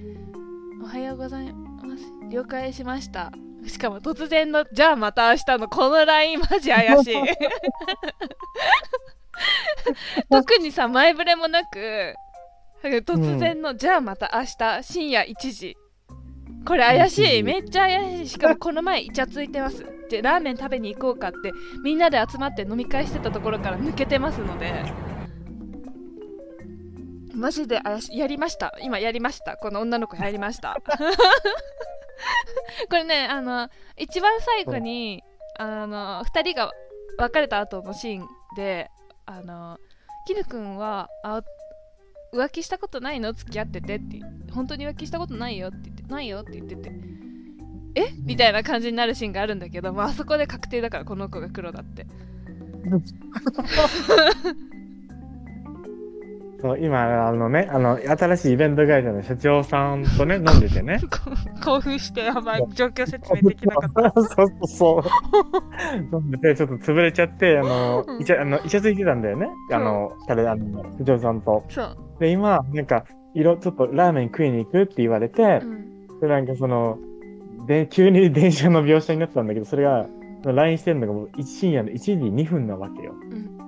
おはようございます。了解しました。しかも突然のじゃあまた明日のこの LINE マジ怪しい。*laughs* 特にさ前触れもなく突然の、じゃあまた明日深夜1時。これ怪しい。うん。めっちゃ怪しい。しかもこの前イチャついてます。でラーメン食べに行こうかってみんなで集まって飲み会してたところから抜けてますのでマジで怪しいやりました。今やりました。この女の子やりました。*laughs* これねあの一番最後にあの2人が別れた後のシーンであの絹くんはあ浮気したことないの？付き合っててって。本当に浮気したことないよって言ってないよって言ってて。え？みたいな感じになるシーンがあるんだけど、まああそこで確定だからこの子が黒だって *laughs* そう今、あのね、あの、新しいイベント会社の社長さんとね、飲んでてね。こ *laughs* 興奮してやばい状況説明できなかった *laughs* そうそうそう。*laughs* 飲んでて、ちょっと潰れちゃって、あのう、んいちゃ、あの、イチャついてたんだよね。あの、彼、あの、社長さんと。そう、で、今、なんか、いろ、ちょっとラーメン食いに行くって言われてう、ん、で、なんかその、で、急に電車の描写になってたんだけど、それが、LINE してるのがもう一深夜の1時2分なわけよ。うん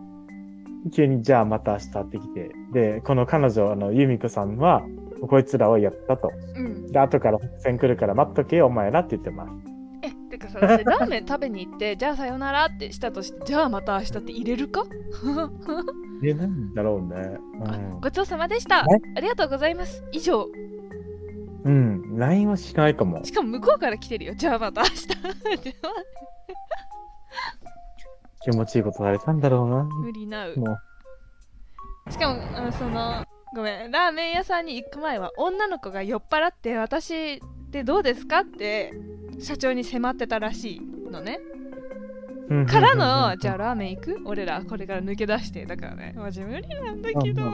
急に、じゃあまた明日ってきて。で、この彼女、あの、由美子さんは、こいつらをやったと。うん、で、後から伏線来るから待っとけよ、お前らって言ってます。えてかさラーメン食べに行って *laughs* じゃあさよならってしたとしてじゃあまた明日って入れるか？*laughs* え、なんだろうね。あごちそうさまでしたねありがとうございます以上うん。うん。LINE はしないかも。しかも向こうから来てるよじゃあまた明日 *laughs* 気持ちいいことされたんだろうな。無理なう。もしかもあのそのごめんラーメン屋さんに行く前は女の子が酔っ払って私でどうですかって社長に迫ってたらしいのね。う。からのじゃあラーメン行く？俺らこれから抜け出して。だからねマジ無理なんだけど。うん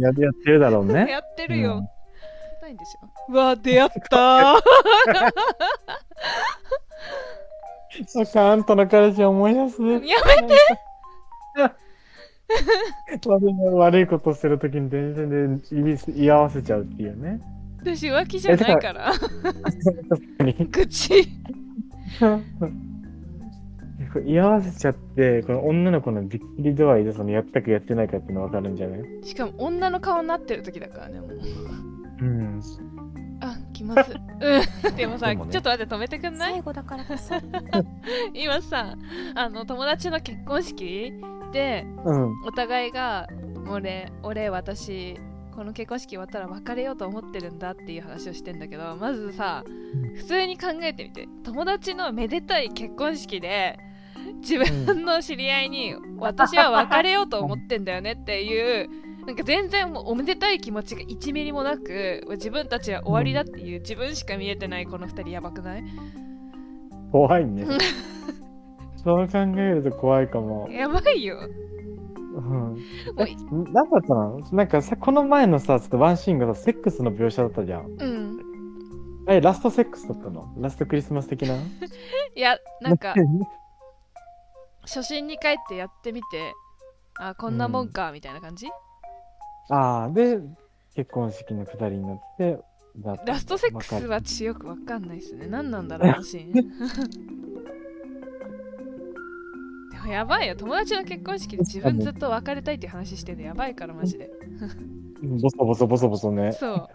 ややってるだろうね。*laughs* やってるよ、うん。ないんでしょうわ出会った *laughs* *laughs* そうか、あんたの彼氏を思い出す。やめて *laughs* 悪いことするときに電車で言い言い合わせちゃうっていうね。私浮気じゃないから確かに。口 *laughs* 居合わせちゃって、この女の子のびっくり度合いでそのやったかやってないかっていうの分かるんじゃない？しかも女の顔になってる時だからねもううん。あ気まずうん。*laughs* でもさでもね。ちょっと待って止めてくんない？最後だからこそ。*laughs* 今さあの友達の結婚式でうん。お互いが俺俺私この結婚式終わったら別れようと思ってるんだっていう話をしてんだけどまずさうん。普通に考えてみて。友達のめでたい結婚式で自分の知り合いに私は別れようと思ってんだよねっていうなんか全然もうおめでたい気持ちが1ミリもなく自分たちは終わりだっていう自分しか見えてないこの2人やばくない？怖いね。そう考えると怖いかも。やばいようん。なんだったの？なんかさ、この前のさ、ちょっとワンシーンがさ、セックスの描写だったじゃん。うんえ、ラストセックスだったの？ラストクリスマス的な？*laughs* いやなんか *laughs* 初心に帰ってやってみてあこんなもんかみたいな感じ、ああ、で、結婚式のくだりになって、ラストセックスはちよくわかんないですね。何なんだろうあのシーンでもやばいよ。友達の結婚式で自分ずっと別れたいっていう話しててやばいからマジで。ボソボソボソボソね。そう。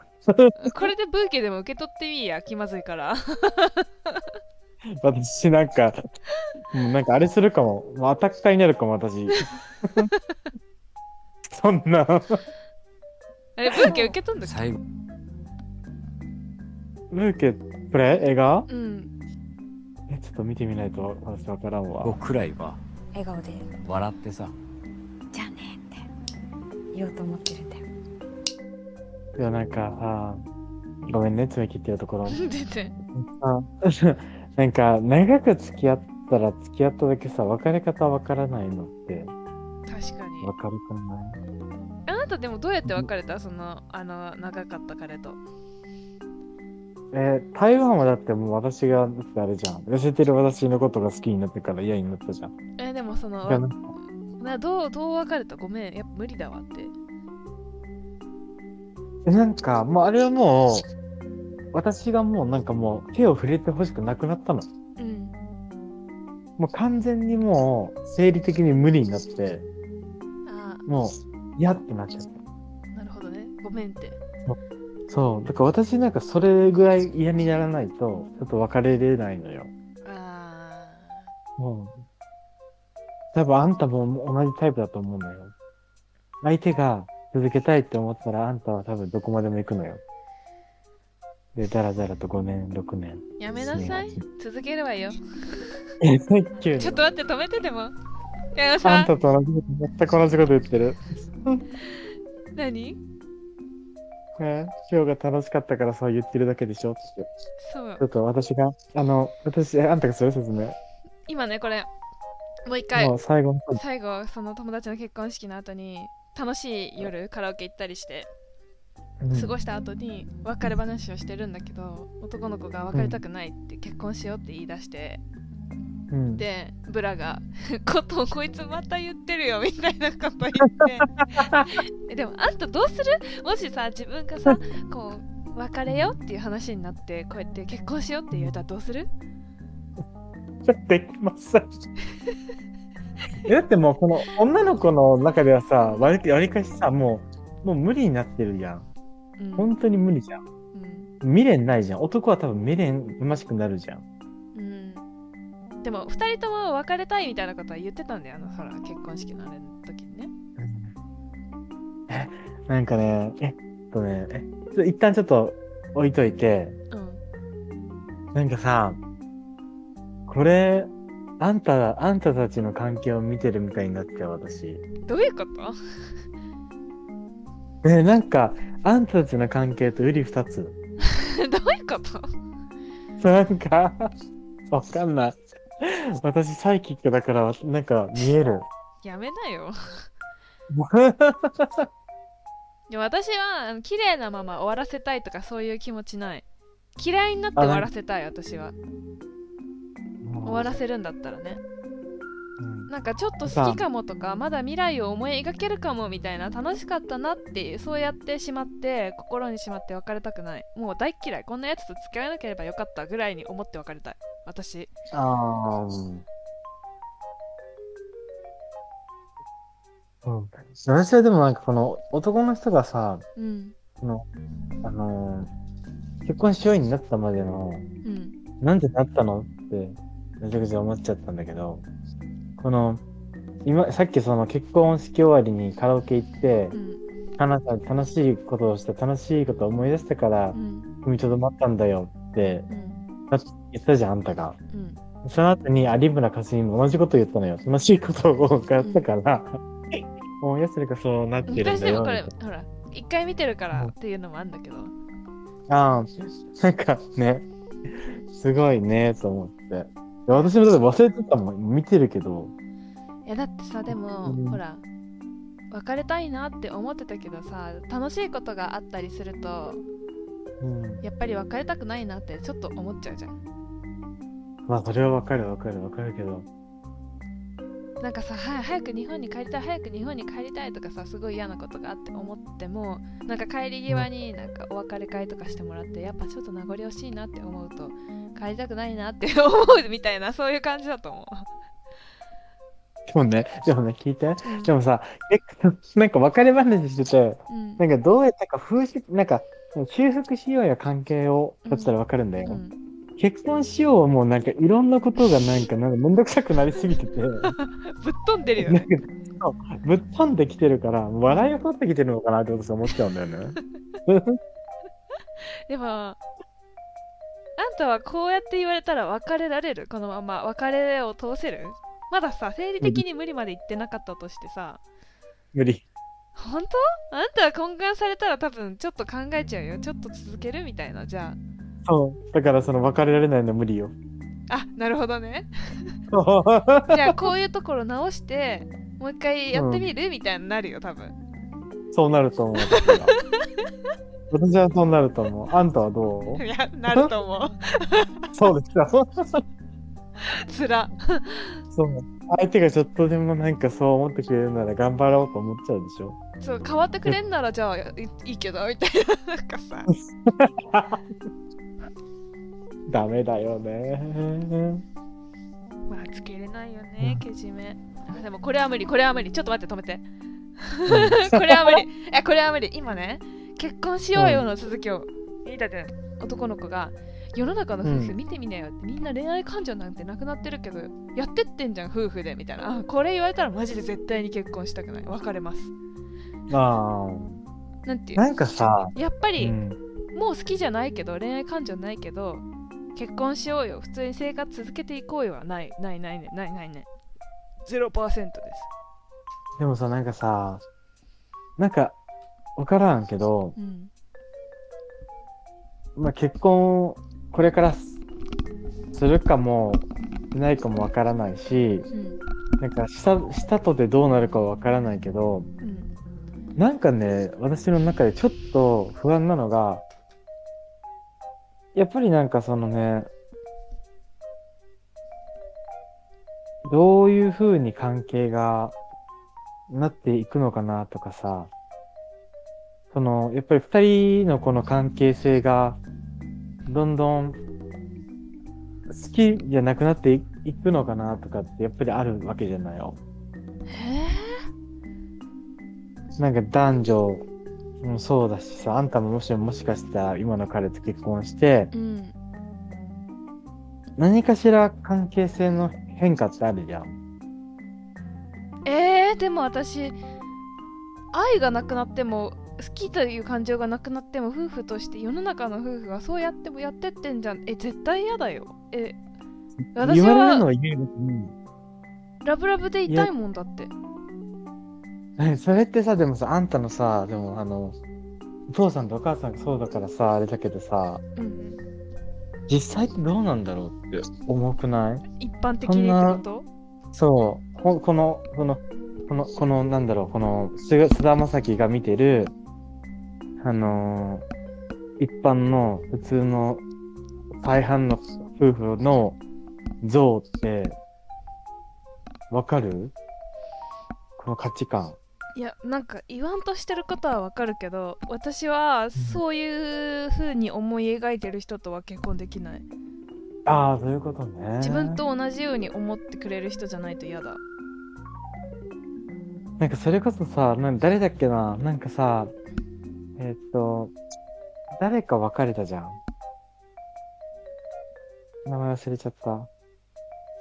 これでブーケでも受け取ってみいや気まずいから。私なんか、もうなんかあれするかも。もうアタッカーになるかも、私。*laughs* そんな。あれブーケ受け取んだっけ？最後。ルーケ、これ？映画？うん。え、ちょっと見てみないと私わからんわ。くらいは笑顔で。笑ってさ。じゃあねって言おうと思ってるんだよ。いや、なんか、あーごめんね、爪切ってるところ。*laughs* 全然あ *laughs* なんか、長く付き合ったら付き合っただけさ、別れ方わからないのって、確かに。わかるくない？あなたでもどうやって別れた？そのあの長かった彼と。えー台湾はだってもう私が、あれじゃん。痩せてる私のことが好きになってから嫌になったじゃん。えでもそのなどうどう別れた？ごめんやっぱ無理だわって。えなんか、もうあれはもう、私がもうなんかもう手を触れてほしくなくなったの。うん。もう完全にもう生理的に無理になって、あもう嫌ってなっちゃった。あなるほどねごめんってそう。だから私なんかそれぐらい嫌にならないと、ちょっと別れれないのよ。あもう。多分あんたも同じタイプだと思うのよ。相手が続けたいって思ったらあんたは多分どこまでも行くのよ。で、だらだらと5年、6年。ーやめなさい続けるわよえ、さっきちょっと待って止めてでもあんさたと同じこと、全く同じこと言ってる。*laughs* 何？え今日が楽しかったからそう言ってるだけでしょ？って。そうちょっと私が、あの、私、えあんたがする説明。今ねこれもう一回もう最後最後その友達の結婚式の後に楽しい夜カラオケ行ったりしてうん過ごした後に別れ話をしてるんだけど男の子が別れたくないって結婚しようって言い出して、うん。でブラが「*laughs* ことこいつまた言ってるよ」みたいなこと言ってえ *laughs* でもあんたどうする？もしさ自分がさこう別れようっていう話になってこうやって結婚しようって言うたらどうする？できません。*laughs* えだってもうこの女の子の中ではさ、わりわりかしさ、もう、もう無理になってるやん。うん、本当に無理じゃん。うん未練ないじゃん。男は多分未練うましくなるじゃん。うん、でも2人とも別れたいみたいなことは言ってたんだよ。あのほら結婚式のあれの時にね。え、なんかね、えっとね、え、ち一旦ちょっと置いといて、うん。なんかさ、これ、あんた、あんたたちの関係を見てるみたいになっちゃう、私。どういうこと？え、なんか、あんたたちの関係とうり二つ。*laughs* どういうこと？なんか、わかんない。*laughs* 私、サイキックだから、なんか、見える。やめなよ。*laughs* でも私はあの綺麗なまま終わらせたいとかそういう気持ちない。嫌いになって終わらせたい私は。終わらせるんだったらねうん。なんかちょっと好きかもとかまだ未来を思い描けるかもみたいな楽しかったなっていうそうやってしまって心にしまって別れたくない。もう大っ嫌い。こんなやつと付き合わなければよかったぐらいに思って別れたい。私。ああ、うん。うん。私はでもなんかこの男の人がさ、うん。この、あのー結婚しようになったまでの、うん。なんでなったのって、めちゃくちゃ思っちゃったんだけど、この、今、さっきその結婚式終わりにカラオケ行ってう、ん楽し楽しいことをした、楽しいことを思い出したからう、ん踏みとどまったんだよってうん言ったじゃん、あんたが。うんその後に有村架純も同じこと言ったのよ。楽しいことをやったから、もうやつらがそうなってるんだよ。ほら一回見てるからっていうのもあるんだけどなああ、なんかね、すごいね、と思って。で私もだって忘れてたもん、見てるけど。いやだってさでも、うんほら別れたいなって思ってたけどさ楽しいことがあったりするとうん。やっぱり別れたくないなってちょっと思っちゃうじゃんまあ、それはわかるわかるわかるけど。なんかさは早く日本に帰りたい早く日本に帰りたいとかさすごい嫌なことがあって思ってもなんか帰り際になんかお別れ会とかしてもらってやっぱちょっと名残惜しいなって思うと帰りたくないなって思うみたいなそういう感じだと思でもね、でもね、聞いて。う、でもさ、結構、*laughs* なんか別れ話してて、うん。なんかどうやったか風習、なんか、修復しようや関係を、だったらわかるんだよ。うん結婚しようもうなんかいろんなことがなんかなんかめんどくさくなりすぎてて、*laughs* ぶっ飛んでるよね。ぶっ飛んできてるから、笑いを取ってきてるのかなって私思っちゃうんだよね。*laughs* でもあんたはこうやって言われたら別れられる？このまま。別れを通せる？まださ生理的に無理まで言ってなかったとしてさ。無理。本当？あんたは懇願されたら多分ちょっと考えちゃうよ。ちょっと続けるみたいな。じゃそう。だからその別れられないの無理よ。ああなるほどね。*laughs* じゃあこういうところ直してもう一回やってみる、みたいになるよ多分そうなると思う。*laughs* 私はそうなると思う。あんたはどう？いやなると思うそうですか。つらそう。相手がちょっとでもなんかそう思ってくれるなら頑張ろうと思っちゃうでしょ。そう変わってくれんならじゃあいいいけどみたいななんかさ *laughs* ダメだよね。まあつけれないよねけじめあでもこれは無理これは無理ちょっと待って止めてこれは無理えこれは無理今ね結婚しようよの続きを言いたて男の子が世の中の夫婦うん。見てみなよって、みんな恋愛感情なんてなくなってるけどやってってんじゃん夫婦でみたいな。あこれ言われたらマジで絶対に結婚したくない。別れます。あなんていあ。う？なんかさ、やっぱり、うん、もう好きじゃないけど恋愛感情ないけど結婚しようよ。普通に生活続けていこうよはないないないねないないね。0%ですでもさ、なんかさ、なんか、わからんけど、うんまあ、結婚、これからすするかも、ないかもわからないし、うんなんかした、したとでどうなるかはわからないけど、うんなんかね、私の中でちょっと不安なのが、やっぱりなんかそのね、どういう風に関係がなっていくのかなとかさ、その、やっぱり二人のこの関係性が、どんどん好きじゃなくなっていいくのかなとかってやっぱりあるわけじゃないよ。えなんか男女もそうだしさ、あんたももしもしかしたら今の彼と結婚して、ー、うん何かしら関係性の変化ってあるじゃん。えー、でも私愛がなくなっても好きという感情がなくなっても夫婦として世の中の夫婦はそうやってもやってってんじゃん。え絶対嫌だよ。え私言われるのはラブラブでいたいもんだって。えそれってさ、でもさ、あんたのさ、でもあの、お父さんとお母さんがそうだからさ、あれだけどさ、うん。実際ってどうなんだろうって重くない？一般的にってこと？そう、ここの、この、この、この、なんだろう、この、菅田将暉が見てる、あのー一般の普通の大半の夫婦の像って、わかる？この価値観。いやなんか言わんとしてることはわかるけど私はそういう風に思い描いてる人とは結婚できないああ、そういうことね。自分と同じように思ってくれる人じゃないと嫌だなんかそれこそさ、なん誰だっけな、なんかさ、えーっと、誰か別れたじゃん。名前忘れちゃった。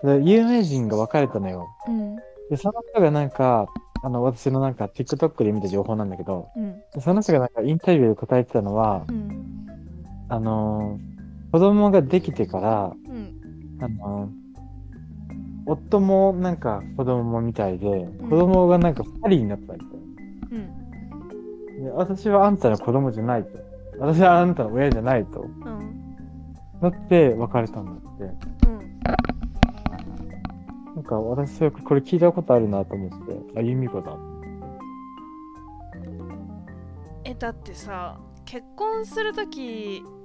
で有名人が別れたのよ。うんで、その人がなんか、あの、私のなんか TikTok で見た情報なんだけど、うんでその人がなんかインタビューで答えてたのは、うんあのー子供ができてから、うんあのー夫もなんか子供みたいで、子供がなんか二人になったみたいな。うんで私はあんたの子供じゃないと。私はあんたの親じゃないと。うんなって別れたんだって。うんなんか私はこれ聞いたことあるなと思って。あ、由美子だ。えだってさ結婚すると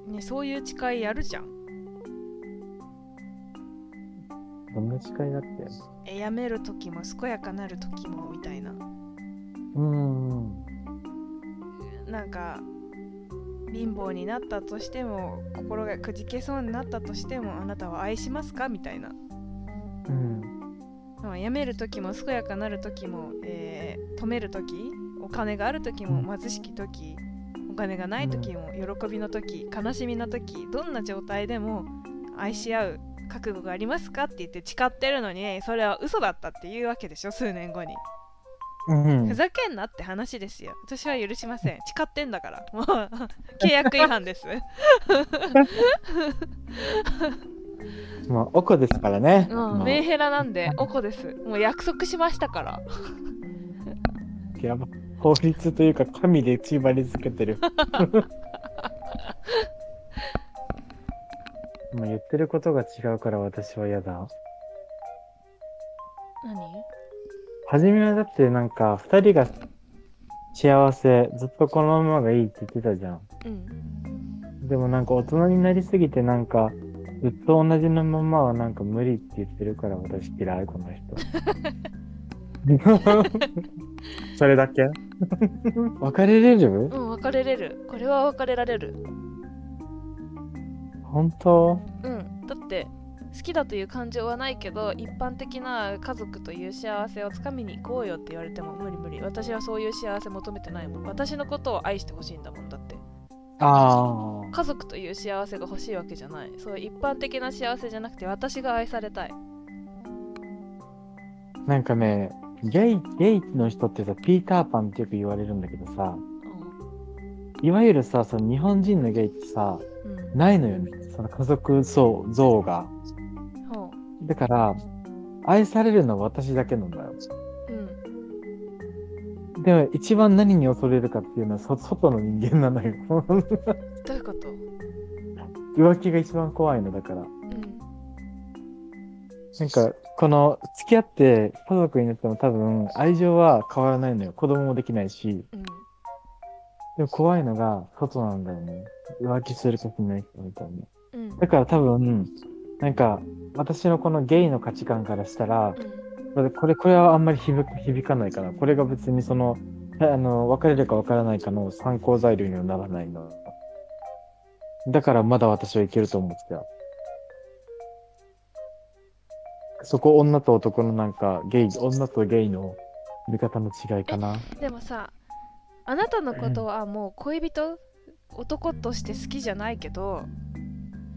きにそういう誓いやるじゃんどんな誓いだって。え辞めるときも健やかなるときもみたいなうーん。なんか貧乏になったとしても心がくじけそうになったとしてもあなたは愛しますか？みたいな、うん。まあ、辞める時も健やかなる時も、えー止める時お金がある時も貧しき時お金がない時も喜びの時悲しみの時どんな状態でも愛し合う覚悟がありますかって言って誓ってるのにそれは嘘だったっていうわけでしょ数年後に。うん。ふざけんなって話ですよ。私は許しません。誓ってんだから。もう *laughs* 契約違反です。*laughs* まあ、おこですからね。うん、まあ。メンヘラなんでおこです。もう約束しましたから。やば法律というか神で縛り付けてる。*laughs* まあ言ってることが違うから私は嫌だ。何？初めはだってなんか二人が幸せ、ずっとこのままがいいって言ってたじゃん。うんでもなんか大人になりすぎてなんかずっと同じのままはなんか無理って言ってるから私嫌いこの人。*laughs* *laughs* それだけ？*laughs* 別れれる？うん別れれる。これは別れられる。本当？うん。だって好きだという感情はないけど一般的な家族という幸せをつかみに行こうよって言われても無理無理。私はそういう幸せ求めてないもん。私のことを愛してほしいんだもんだって。ああ。家族という幸せが欲しいわけじゃない。そういう一般的な幸せじゃなくて私が愛されたい。なんかね、ゲイ、ゲイの人ってさ、ピーターパンってよく言われるんだけどさ、いわゆるさ、その日本人のゲイってさ、うん、うん、ないのよね。その家族像像が。ほだから、愛されるのは私だけなんだよ。ううんでも一番何に恐れるかっていうのはそ外の人間なのよ。*laughs* どういうこと？浮気が一番怖いのだから。うんなんか、この付き合って家族になっても多分愛情は変わらないのよ。子供もできないし。うんでも怖いのが外なんだよね。浮気する時ない人みたいに。うんだから多分、なんか、私のこのゲイの価値観からしたら、これ、これこれはあんまり響かないかな。これが別にその、あの、別れるか別れないかの参考材料にはならないの。だからまだ私はいけると思ってた。そこ女と男のなんか、ゲイ、女とゲイの見方の違いかな。でもさあなたのことはもう恋人男として好きじゃないけど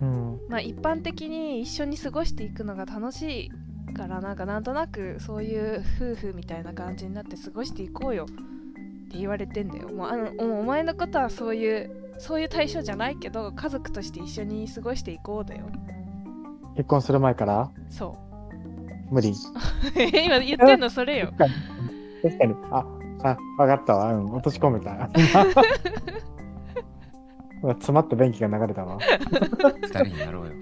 うん。まあ一般的に一緒に過ごしていくのが楽しいからなんかなんとなくそういう夫婦みたいな感じになって過ごしていこうよ。って言われてんだよ。もうあのお前のことはそういうそういう対象じゃないけど家族として一緒に過ごしていこうだよ。結婚する前から？そ無理。う *laughs* 今言ってんのそれよ確かに。確かに。あ、あ、わかったわ。うん、落とし込めた。*laughs* 詰まった便器が流れたわ。二人になろうよ。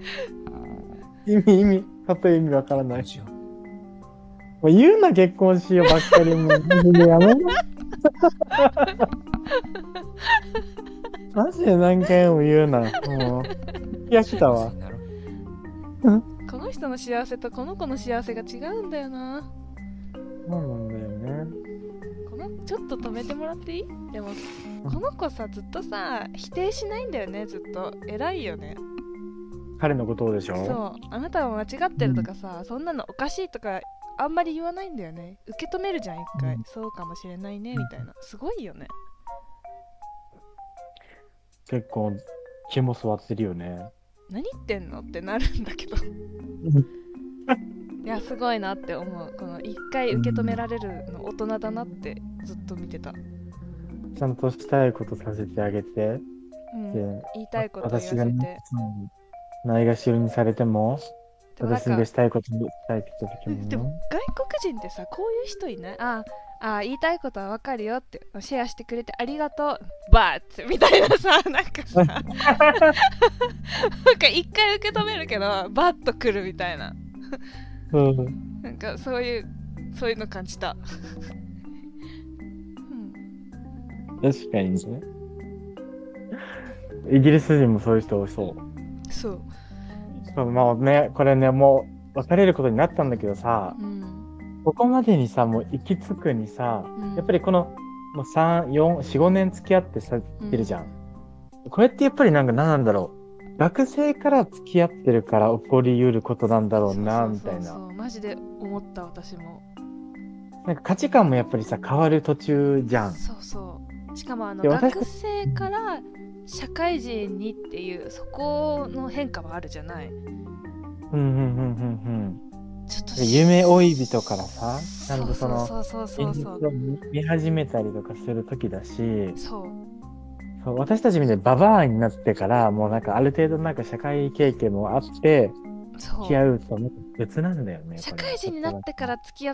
*laughs* 意味、意味、たとえ意味わからない。しよもう言うな、結婚しようばっかりに。マジでやめろ。マジで何回も言うな。もう、いやう。来たわ人の幸せとこの子の幸せが違うんだよな。そうなんだよね。このちょっと止めてもらっていい？でもこの子さずっとさ否定しないんだよねずっと。偉いよね。彼のことをでしょ？そう。あなたは間違ってるとかさ、そんなのおかしいとかあんまり言わないんだよね。受け止めるじゃん一回、うん。そうかもしれないねみたいな。すごいよね。結構、気も座ってるよね。何言ってんのってなるんだけど。*laughs* いやすごいなって思う。この一回受け止められるの大人だなってずっと見てた、ちゃんとしたいことさせてあげて。うん、で言いたいこと言わせて。私がね、ないがしろにされても、私がしたいことしたいって言った時も。でもね。外国人ってさこういう人いない？ああ言いたいことはわかるよってシェアしてくれてありがとう。バッツみたいなさ *laughs* なんかさ。*laughs* なんか一回受け止めるけどバッとくるみたいな。うん。なんかそういうそういうの感じた、うん、確かにね。イギリス人もそういう人多そう。そう、そうまあね、これね、もう別れることになったんだけどさ、うんここまでにさ、もう行き着くにさ、うんやっぱりこの、もう3、4、4、5年付き合ってさ、ってるじゃん。これってやっぱりなんか何なんだろう。学生から付き合ってるから起こり得ることなんだろうな、みたいな。そうそうそうマジで思った私もなんか価値観もやっぱりさ、変わる途中じゃん。そうそうしかもあの学生から社会人にっていうそこの変化はあるじゃないうんうんうんうんちょっとうん。夢追い人からさ、ちゃんとその、現実を見見始めたりとかする時だし、そうそう私たちみたいにババアになってから、もうなんかある程度なんか社会経験もあって、付き合うと別なんだよね。社会人になってから付き合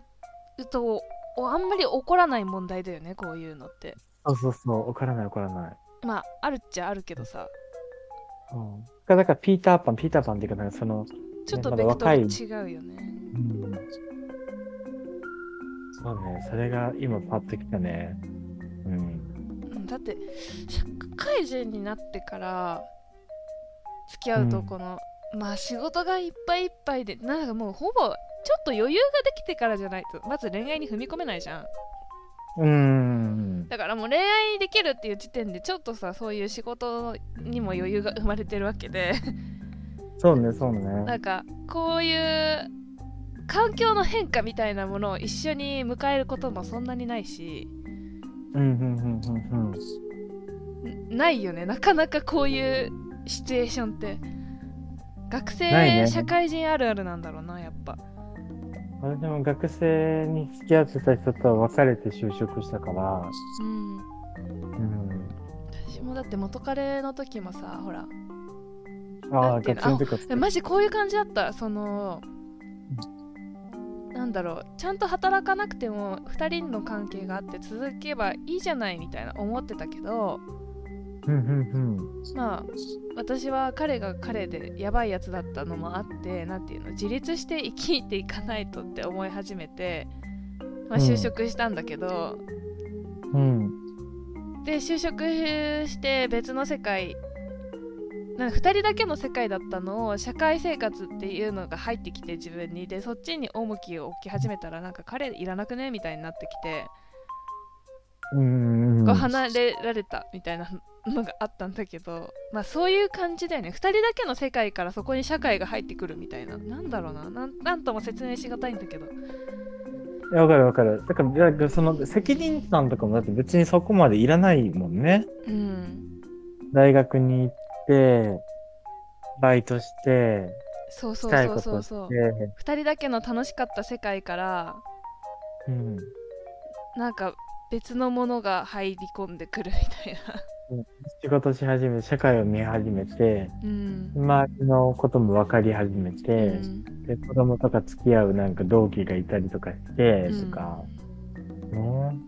うとおあんまり起こらない問題だよねこういうのってそうそうそう、わからないわからない。まああるっちゃあるけどさうん。だからピーターパン、ピーターパンっていうか、なんかその、ちょっとまベクトル違うよねうんそうね、それが今パッときたね。うん。うんだって社会人になってから付き合うとうんこの、まあ仕事がいっぱいいっぱいでなんかもうほぼちょっと余裕ができてからじゃないとまず恋愛に踏み込めないじゃんうーん。だからもう恋愛できるっていう時点でちょっとさそういう仕事にも余裕が生まれてるわけでそうね、そうね。なんかこういう環境の変化みたいなものを一緒に迎えることもそんなにないしうん、うん、うん、うん、んないよねなかなかこういうシチュエーションって学ないね生社会人あるあるなんだろうなやっぱうん。私も学生に付き合ってた人と別れて就職したから、うんうん。私もだって元彼の時もさほらああ、マジこういう感じだった。そのなんだろう。ちゃんと働かなくても2人の関係があって続けばいいじゃないみたいな思ってたけどうん、うん、まあ私は彼が彼でやばいやつだったのもあってなんていうの？自立して生きていかないとって思い始めて、まあ、うん。就職したんだけど、うん。うん。で就職して別の世界なんか2人だけの世界だったのを社会生活っていうのが入ってきて自分に。でそっちに重きを置き始めたらなんか彼いらなくねみたいになってきて、うん、うん。こう離れられたみたいなのがあったんだけど。まあそういう感じだよね。2人だけの世界からそこに社会が入ってくるみたいな。なんだろうな。なんなんとも説明しがたいんだけど。いや、わかるわかる。だから、だからその責任感とかもだって別にそこまでいらないもんね。うん。大学に行バイトして、そうそうしたいそうことしそうそうて、2人だけの楽しかった世界からうん。なんか別のものが入り込んでくるみたいな。仕事し始め、社会を見始めて、うん。周りのことも分かり始めうて、んで子供とか付き合うなんか同期がいたりとかして、うんとか、ね。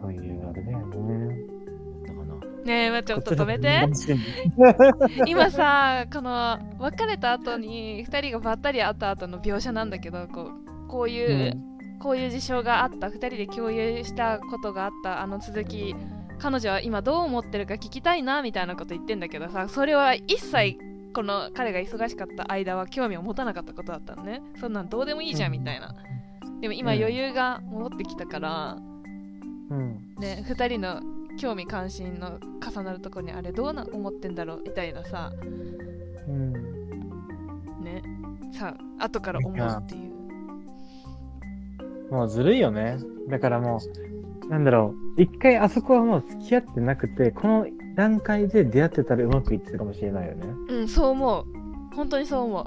そういうあれだよね。ねえ、まあちょっと止めて。今さ、この別れた後に2人がばったり会った後の描写なんだけど、こうこういう、こういう事象があった、2人で共有したことがあった、あの続き、彼女は今どう思ってるか聞きたいなみたいなこと言ってんだけどさ、それは一切この彼が忙しかった間は興味を持たなかったことだったのね。そんなんどうでもいいじゃんみたいな。でも今うん余裕が戻ってきたから、うん。ね、2人の興味関心の重なるところにあれどうな思ってんだろうみたいなさうん。ねさ後から思うっていうもうずるいよね。だからもう、なんだろう、一回あそこはもう付き合ってなくて、この段階で出会ってたらうまくいってたかもしれないよね。うんそう思う本当にそう思う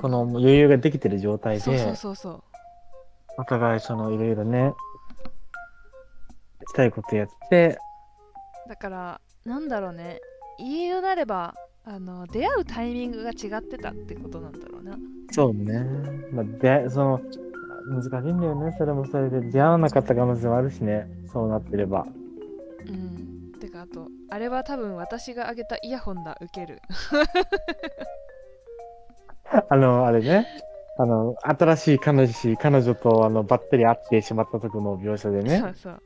この余裕ができてる状態で、そうそうそうそうお互いそのいろいろね、したいことやって、だからなんだろうね言うなればあの出会うタイミングが違ってたってことなんだろうなそうね。まあ、で、その、難しいんだよね。それもそれで出会わなかった可能性もあるしね。そうなってれば。うんてかあとあれは多分私があげたイヤホンだ受ける *laughs* あの、あれね。あの、新しい彼氏、彼女とあのばったり会ってしまった時の描写でねそ。うそう、うん、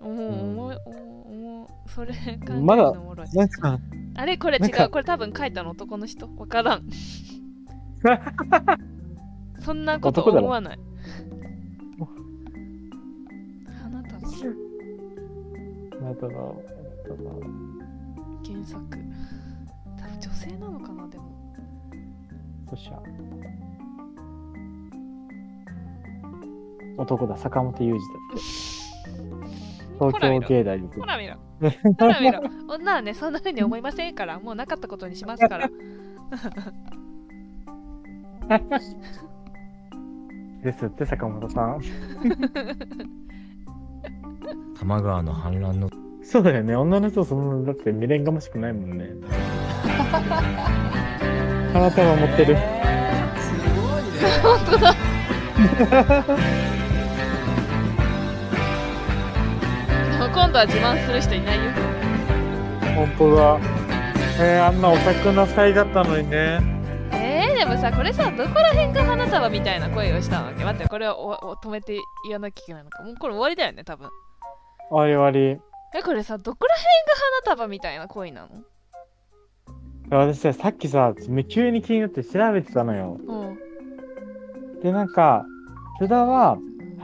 おもうおもうおもうそれ考えるまだのおもろい。なんか、*laughs* あれこれ違う。これ多分書いたの男の人？わからん。*laughs* そんなこと思わない。あなたの。なんだろ原作。多分女性なのかなでも。う。そしゃ。男だ、坂本雄二だって。*laughs* 東京芸大にほら見ろほら見ろ *laughs* 女はねそんな風に思いませんからもうなかったことにしますから *laughs* ですって、坂本さん。*laughs* 多摩川の氾濫のそうだよね。女の人そんな、だって未練がましくないもんね。花束持ってる。本当だ今度は自慢する人いないよ本当だ。えー、あんなオタクな才だったのにね。えー、でもさこれさどこら辺が花束みたいな声をしたわけ待ってこれをおお止めて言わなきゃいけないのかもうこれ終わりだよね多分ありあり。えこれさどこら辺が花束みたいな声なの？私さ、さっきさ、急に気になって調べてたのよ。うんで、なんか、津田は、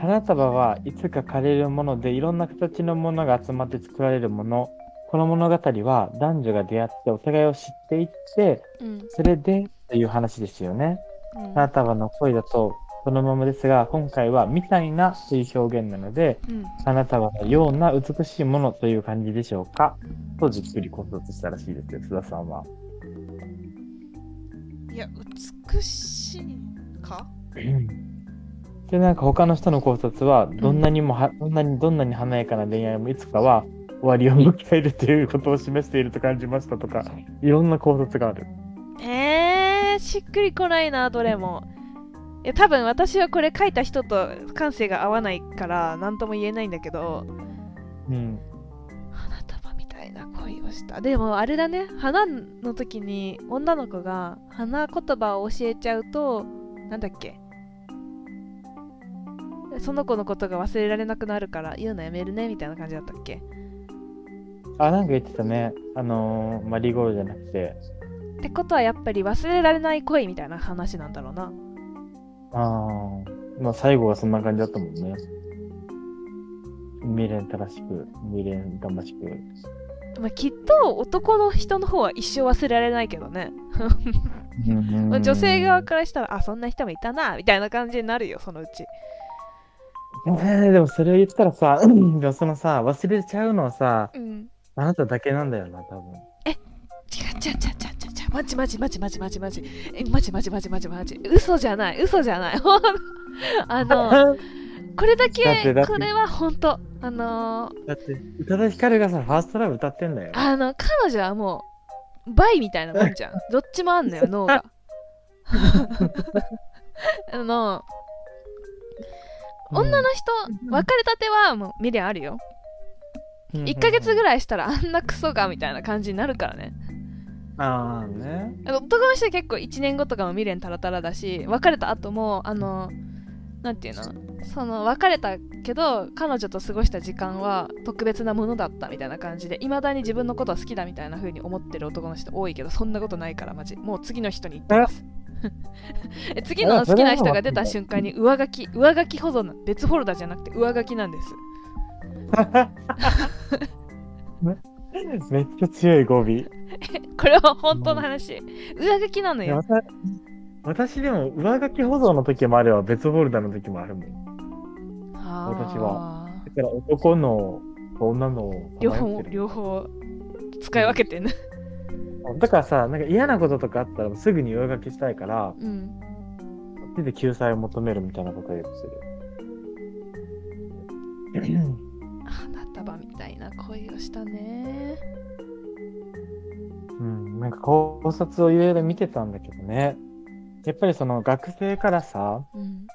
花束はいつか枯れるもので、いろんな形のものが集まって作られるもの。この物語は男女が出会ってお互いを知っていって、うんそれでという話ですよね。うん花束の恋だとそのままですが、今回はみたいなという表現なので、うん花束のような美しいものという感じでしょうかとじっくり考察したらしいですよ、津田さんは。いや美しいか？*laughs* で、なんか他の人の考察は、どんなにもは、どんなに、どんなに華やかな恋愛もいつかは終わりを迎えるということを示していると感じましたとか、いろんな考察がある。えー、しっくりこないなどれも。いや多分私はこれ書いた人と感性が合わないから何とも言えないんだけどうん。花束みたいな恋をした。でもあれだね。花の時に女の子が花言葉を教えちゃうとなんだっけ？その子のことが忘れられなくなるから言うのやめるねみたいな感じだったっけ？あ、なんか言ってたね。あのーマリーゴールドじゃなくて、ってことはやっぱり忘れられない恋みたいな話なんだろうな。ああ、まあ最後はそんな感じだったもんね。未練正しく、未練がましく。まあ、きっと男の人の方は一生忘れられないけどね。まあ女性側からしたらあそんな人もいたなみたいな感じになるよそのうちえー、でもそれを言ったらさ、でもそのさ、忘れちゃうのはさ、うん。あなただけなんだよな、多分。違う違う違う違う違う。マジマジマジマジマジマジ。えマジマジマジマジマジ。嘘じゃない嘘じゃない。*laughs* あの *laughs* これだけだってだって。これは本当。あのーだって、宇多田ヒカルがさ、ファーストラブ歌ってんだよ。あの彼女はもうバイみたいなもんじゃん。*laughs* どっちもあんのよ脳が。あの女の人別れたてはもう未練あるよ。1ヶ月ぐい。らいしたらあんなクソがみたいな感じになるからね。ああね。男の人は結構1年後とかも未練タラタラだし別れた後もあのなんていうの？その別れたけど彼女と過ごした時間は特別なものだったみたいな感じでいまだに自分のことは好きだみたいな風に思ってる男の人多いけどそんなことないからマジ。もう次の人に言ってます。え *laughs* 次の好きな人が出た瞬間に上書き上書き保存な別フォルダじゃなくて上書きなんです。*laughs* めっちゃ強い語尾。い *laughs* これは本当の話。上書きなのよ。私でも上書き保存の時もあれば別フォルダの時もあるもん。私は。だから男のと女の両方両方使い分けてねだからさ、なんか嫌なこととかあったらすぐに上書きしたいから、うんこっちで救済を求めるみたいなことをよくする。花束みたいな恋をしたねうん、なんか考察をいろいろ見てたんだけどね。やっぱりその学生からさ、うん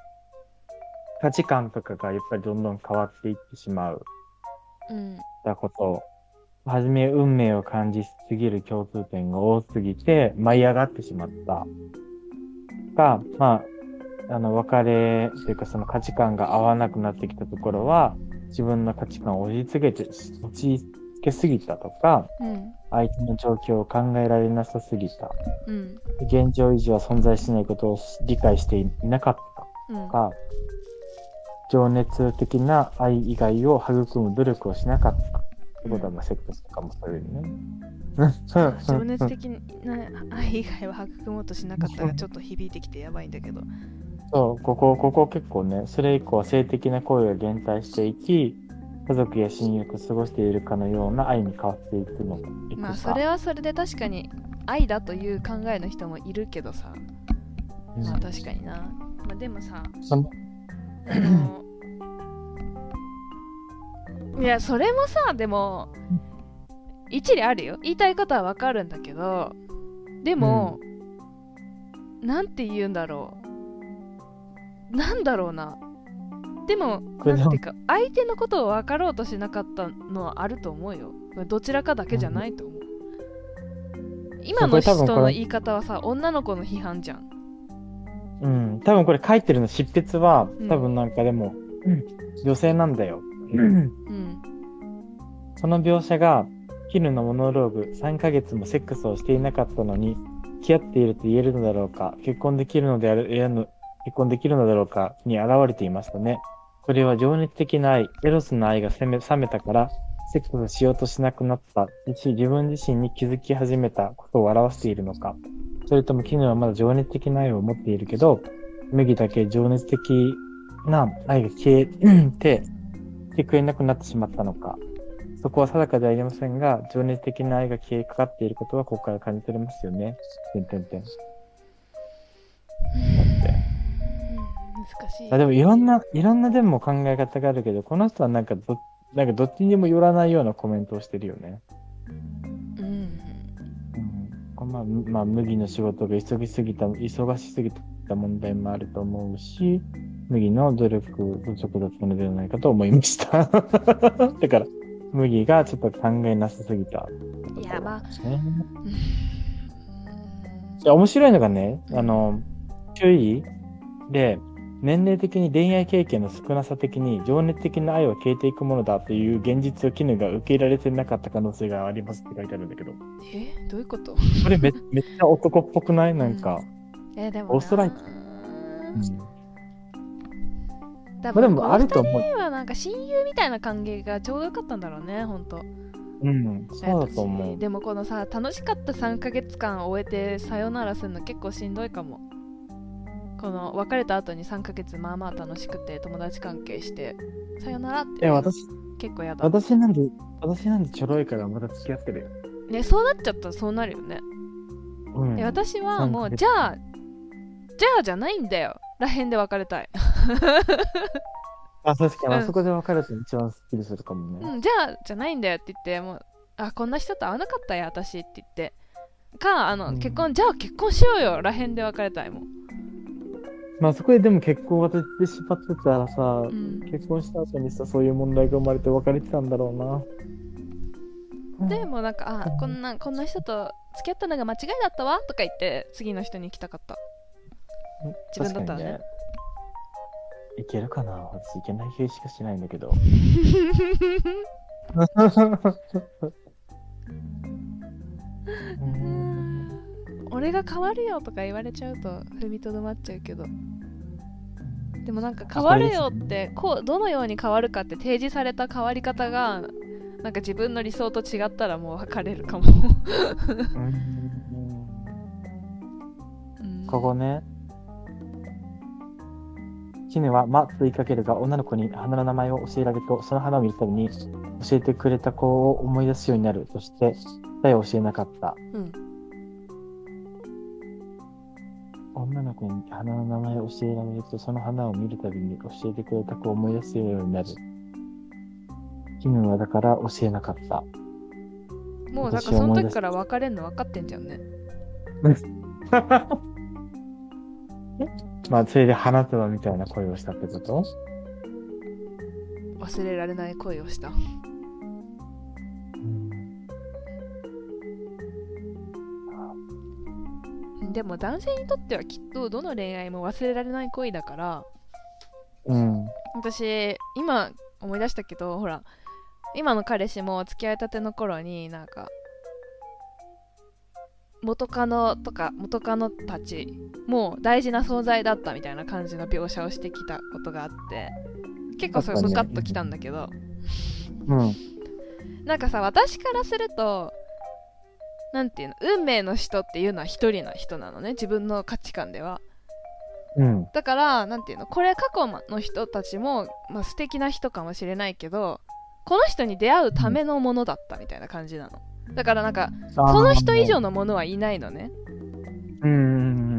価値観とかがやっぱりどんどん変わっていってしまう。うんだこと、はじめ運命を感じすぎる共通点が多すぎて舞い上がってしまった。が、まあ、あの、別れというかその価値観が合わなくなってきたところは、自分の価値観を押し付けて、押し付けすぎたとか、うん相手の状況を考えられなさすぎた。うん現状維持は存在しないことを理解していなかったうんとか、情熱的な愛以外を育む努力をしなかった。ってことは、まあ、セックスとかもそういうね。情熱的な愛以外は育もうとしなかったがちょっと響いてきてやばいんだけど。そう、ここ、ここ結構ね、それ以降は性的な行為が減退していき、家族や親友と過ごしているかのような愛に変わっていくの。いくさまあそれはそれで確かに愛だという考えの人もいるけどさ。うん。まあ確かにな、まあ、でもさそのいやそれもさでも一理あるよ。言いたいことはわかるんだけどでも、なんて言うんだろう。なんだろうな。でもなんていうか相手のことを分かろうとしなかったのはあると思うよ。どちらかだけじゃないと思う、今の人の言い方はさ女の子の批判じゃん。うん、多分これ書いてるの執筆はうん。多分なんかでも、女性なんだよ。うん。その描写が絹のモノローグ3ヶ月もセックスをしていなかったのに付き合っていると言えるのだろうか結婚できるのである結婚できるのだろうかに現れていましたね。それは情熱的な愛、エロスの愛が冷め冷めたからセックスをしようとしなくなった。し自分自身に気づき始めたことを表しているのか。それとも絹はまだ情熱的な愛を持っているけど麦だけ情熱的な愛が消えてしてくれなくなってしまったのかそこは定かではありませんが、情熱的な愛が消えかかっていることはここから感じ取れますよね。てんてんてん。だって。難しいあでもいろんな、いろんなでも考え方があるけど、この人はなんかど、なんかどっちにもよらないようなコメントをしてるよね。うんうん。まあ、むまあ、麦の仕事が急ぎすぎた、忙しすぎた問題もあると思うし、麦の努力不足だったのではないかと思いました。*laughs* だから、麦がちょっと考えなさすぎた。いやまあね。面白いのがね、あの、注意で、年齢的に恋愛経験の少なさ的に情熱的な愛は消えていくものだという現実を絹が受け入れられてなかった可能性がありますって書いてあるんだけど、えどういうこと？これめめっちゃ男っぽくない？なんか。えでもなオーストラリうん多分このあると思う二人はなんか親友みたいな関係がちょうどよかったんだろうねほんとう。ん、そうだと思う。でもこのさ楽しかった3ヶ月間を終えてさよならするの結構しんどいかも。この別れた後に3ヶ月まあまあ楽しくて友達関係してさよならってえ、私、結構やだ。私なんで、私なんでちょろいからまだ付き合ってるよ。ねそうなっちゃったらそうなるよね、うん。え私はも3ヶ月。うじゃあじゃあじゃないんだよ。らへんで別れたい *laughs* あ、確かに、うん。あそこで別れて一番スッキリするかもね。うん、じゃあじゃないんだよって言ってもうあこんな人と会わなかったや私って言って。かあの、うん。結婚じゃあ結婚しようよらへんで別れたいもん、まあそこででも結婚渡ってしまってたらさ、うん、結婚した後にさ、そういう問題が生まれて別れてたんだろうな。でもなんかあこんなこんな人と付き合ったのが間違いだったわとか言って次の人に行きたかった。うん。自分だったらねいけるかな？私いけない気しかしないんだけど。*laughs* うん。俺が変わるよとか言われちゃうと踏みとどまっちゃうけど。でもなんか変わるよってこうどのように変わるかって提示された変わり方がなんか自分の理想と違ったらもう別れるかも、うん。*laughs* ここね。絹は、ま、と言いかけるが、女の子に花の名前を教えられると、その花を見るたびに、教えてくれた子を思い出すようになるとして、答えを教えなかった。うん女の子に花の名前を教えられると、その花を見るたびに教えてくれた子を思い出すようになる。絹はだから教えなかった。もうだからその時から別れんの分かってんじゃんね *laughs* まあ、それで花束みたいな声をしたってこと？忘れられない恋をした。でも男性にとってはきっとどの恋愛も忘れられない恋だからうん。私今思い出したけどほら今の彼氏も付き合いたての頃になんか元カノとか元カノたちもう大事な存在だったみたいな感じの描写をしてきたことがあって結構それムカッときたんだけど、うん。なんかさ私からするとなんていうの運命の人っていうのは一人の人なのね自分の価値観ではうん。だからなんていうのこれ過去の人たちも、まあ、素敵な人かもしれないけどこの人に出会うためのものだったみたいな感じなのだからなんかそその人以上のものはいないのね。うんうん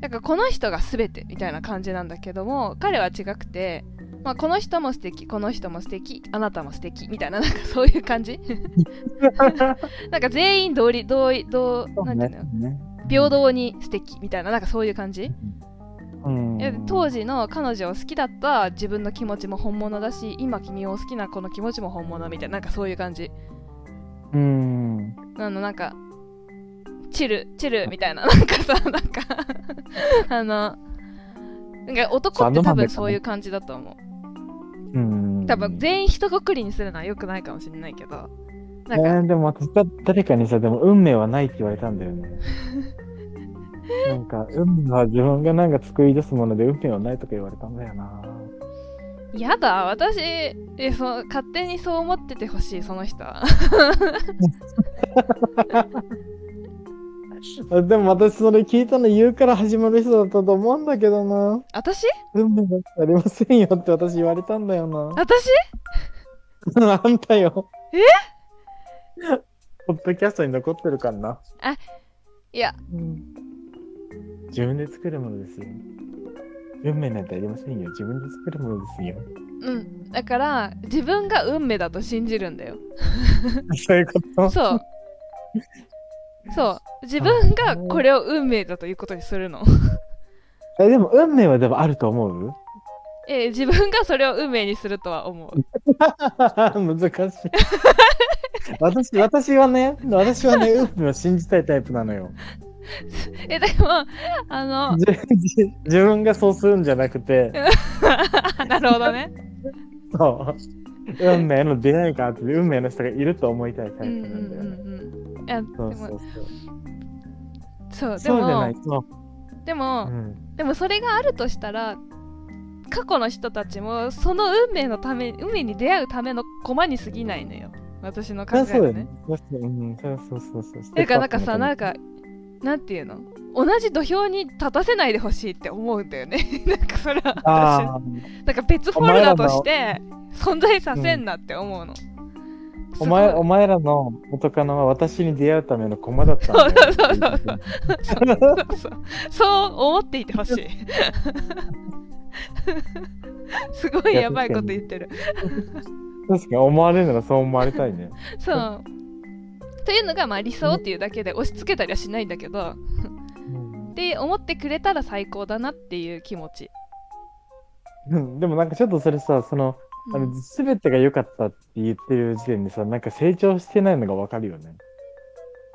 だからこの人が全てみたいな感じなんだけども彼は違くて、まあ、この人も素敵この人も素敵あなたも素敵みたいななんかそういう感じ。*laughs* なんか全員同理同意同うん。なんていうの？ね。平等に素敵みたいななんかそういう感じ。当時の彼女を好きだった自分の気持ちも本物だし今君を好きな子の気持ちも本物みたいななんかそういう感じうん。あのなんかチルチルみたいな *laughs* なんかさなんか *laughs* あのなんか男って多分そういう感じだと思ううん。多分全員一括りにするのは良くないかもしれないけどえなんか、ー、でも私だ誰かにさ、でも運命はないって言われたんだよね。*laughs* なんか、運命は自分がなんか作り出すもので運命はないとか言われたんだよな。やだ私えそう勝手にそう思っててほしいその人は *laughs* あでも私それ聞いたの言うから始まる人だったと思うんだけどな。私？運命なんてありませんよって私言われたんだよな。私？*laughs* あんたよ。え？ポッドキャストに残ってるからな。いやうん。自分で作るものですよ。運命なんてありませんよ。自分で作るものですよ。うんだから自分が運命だと信じるんだよそういうこと？そうそう自分がこれを運命だということにするのえでも運命はでもあると思う？え自分がそれを運命にするとは思う *laughs* 難しい。私、私はね、私はね、運命を信じたいタイプなのよ。えでもあのじじ自分がそうするんじゃなくて、*laughs* なるほどねそう。運命の出会いがあって、運命の人がいると思いたいタイプなんだよね。うんうんいやでもそうそうそう。そうでそうじゃないもと。でも、うん。でもそれがあるとしたら過去の人たちもその運命のため運命に出会うための駒に過ぎないのよ私の考えはねそう。そうそううんそうそうそうそう。だからなんかさなんか、かなんていうの？同じ土俵に立たせないでほしいって思うんだよね。*laughs* なんかそれは私。なんか別フォルダとして存在させんなって思うの、お前、お前らの元カノは私に出会うための駒だったんだよ。そうそうそうそう。そうそう思っていてほしい。*laughs* すごいやばいこと言ってる。確かに。思われるならそう思われたいね。そうというのがまあ理想っていうだけで押し付けたりはしないんだけどって思ってくれたら最高だなっていう気持ち、うん。でもなんかちょっとそれさ、その、あうん。の全てが良かったって言ってる時点でさ、なんか成長してないのがわかるよね。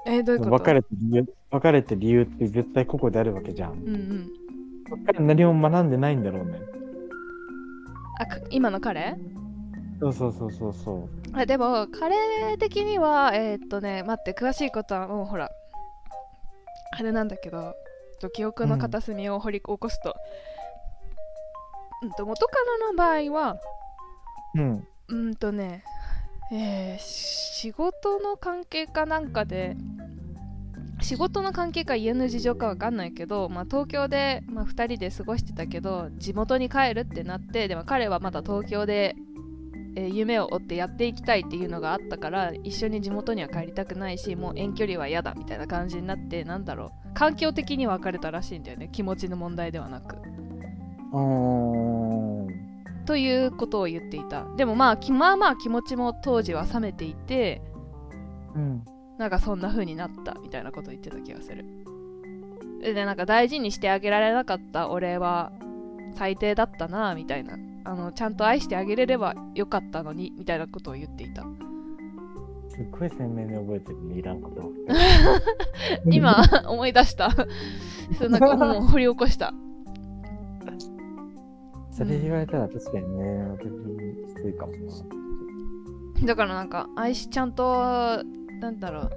えどういうこと？別れて理由、別れて理由って絶対個々であるわけじゃん。うんうん。そっから何も学んでないんだろうね。あか今の彼？そうそうそうそうそあでも彼的にはえーっとね待って詳しいことはもうほらあれなんだけどと記憶の片隅を掘り起こすと,、うん、と元カノの場合はう。うん。うんとねえー仕事の関係かなんかで仕事の関係か家の事情かわかんないけど、まあ、東京で、まあ、2人で過ごしてたけど地元に帰るってなってでも彼はまだ東京で、えー夢を追ってやっていきたいっていうのがあったから一緒に地元には帰りたくないしもう遠距離は嫌だみたいな感じになってなんだろう環境的に別れたらしいんだよね気持ちの問題ではなく。ということを言っていたでもまあきまあまあ気持ちも当時は冷めていてうん。なんかそんな風になったみたいなこと言ってた気がする。で、なんか大事にしてあげられなかった俺は最低だったなみたいな。あのちゃんと愛してあげれればよかったのにみたいなことを言っていた。すっごい鮮明に覚えてるね、いらんこと。*laughs* 今思い出した。そうなんかもう掘り起こした。それ言われたら確かにね、私きついかもな。だからなんか愛しちゃんとなんだろう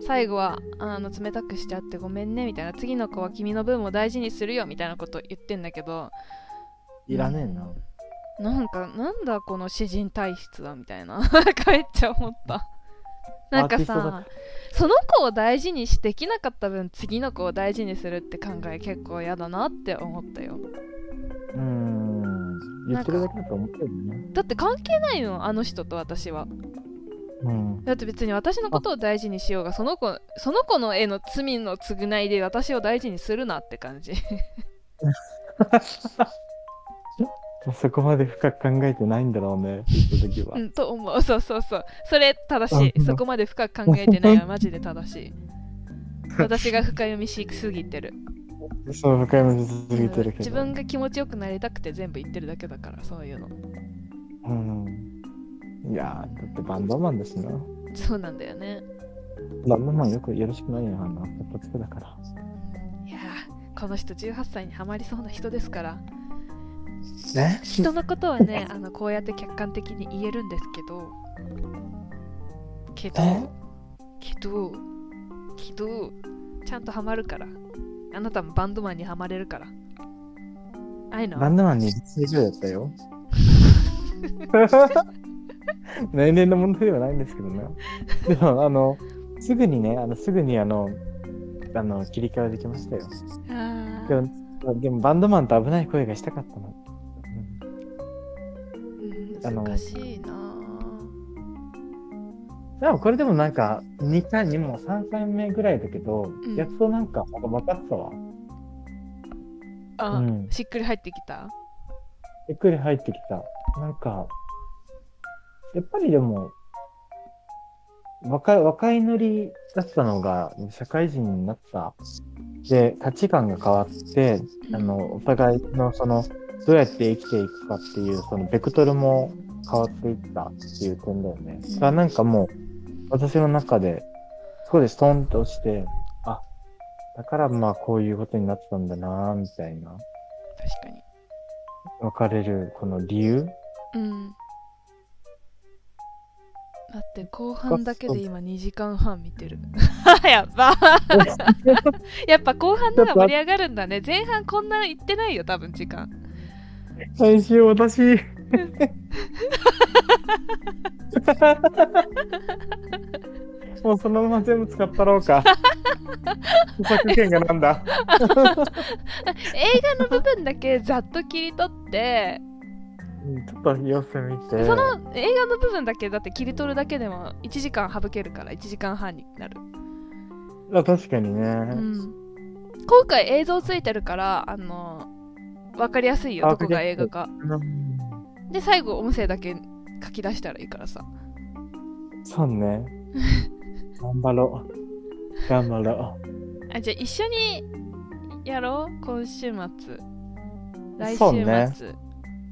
最後はあの冷たくしちゃってごめんねみたいな次の子は君の分も大事にするよみたいなこと言ってんだけどいらねえな。なんかなんだこの詩人体質はみたいな *laughs* 帰っちゃ思ったなんかさその子を大事にしできなかった分次の子を大事にするって考え結構嫌だなって思ったようーん。言ってるだけだと思ってるね。だって関係ないのあの人と私はうん。だって別に私のことを大事にしようがその子その子の絵の罪の償いで私を大事にするなって感じ *laughs* そこまで深く考えてないんだろうね、その時はう。んと思う *laughs* そうそうそうそれ正しいうんそこまで深く考えてないのはマジで正しい私が深読みしすぎてるそう、深読みしすぎてるけど。自分が気持ちよくなりたくて全部言ってるだけだからそういうのうん。いやー、だってバンドマンだしな。そうなんだよねバンドマンよくよろしくないよ、あの、一発だから。いやーこの人18歳にはまりそうな人ですからね人のことはね *laughs* あのこうやって客観的に言えるんですけどけどえ？けどけどちゃんとハマるからあなたもバンドマンにはまれるからああいうのバンドマンに20ぐらいだったよ。*laughs* 年齢の問題ではないんですけどね。でも、あの、すぐにね、あのすぐにあの、あの、切り替えできましたよ。あでーも、でもバンドマンと危ない声がしたかったの。難しいなでもこれでもなんか、2回にも3回目ぐらいだけど、うんやっとなんか、分かったわ。あ、うんしっくり入ってきた？ゆっくり入ってきた。なんか、やっぱりでも、若い、若いノリだったのが、社会人になった。で、価値観が変わって、あの、お互いのその、どうやって生きていくかっていう、その、ベクトルも変わっていったっていう点だよね。それはなんかもう、私の中で、そこでストンとして、あ、だからまあこういうことになったんだなみたいな。確かに。別れるこの理由？うん。だって後半だけで今2時間半見てる。*laughs* やっぱ。*laughs* やっぱ後半なら盛り上がるんだね。前半こんな言ってないよ多分時間最終私もうそのまま全部使ったろうか。著作権がなんだ。映画の部分だけざっと切り取って。うんちょっと様子見て。その映画の部分だけだって切り取るだけでも1時間省けるから1時間半になる、あ確かにね、うん、今回映像ついてるからあの分かりやすいよあどこが映画か。うん。で最後音声だけ書き出したらいいからさ。そうね。*laughs* 頑張ろう。頑張ろあじゃあ一緒にやろう？今週末。来週そう末。ね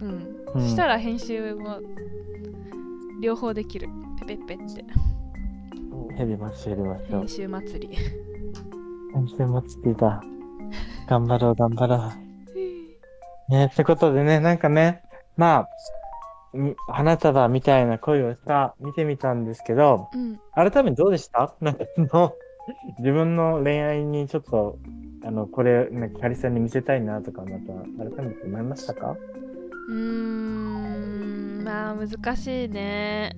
うん、う、うん。したら編集も両方できる。ペペッペって。やりましょうやりましょう編集祭り。編集もつきだ。頑張ろう頑張ろうねってことでね、なんかね、まあ、み花束みたいな恋をした、見てみたんですけど、うん。改めてどうでした？なんかその、*laughs* 自分の恋愛にちょっと、あの、これ、ね、カリさんに見せたいなとか、また改めて思いましたか？うーんまあ難しいね。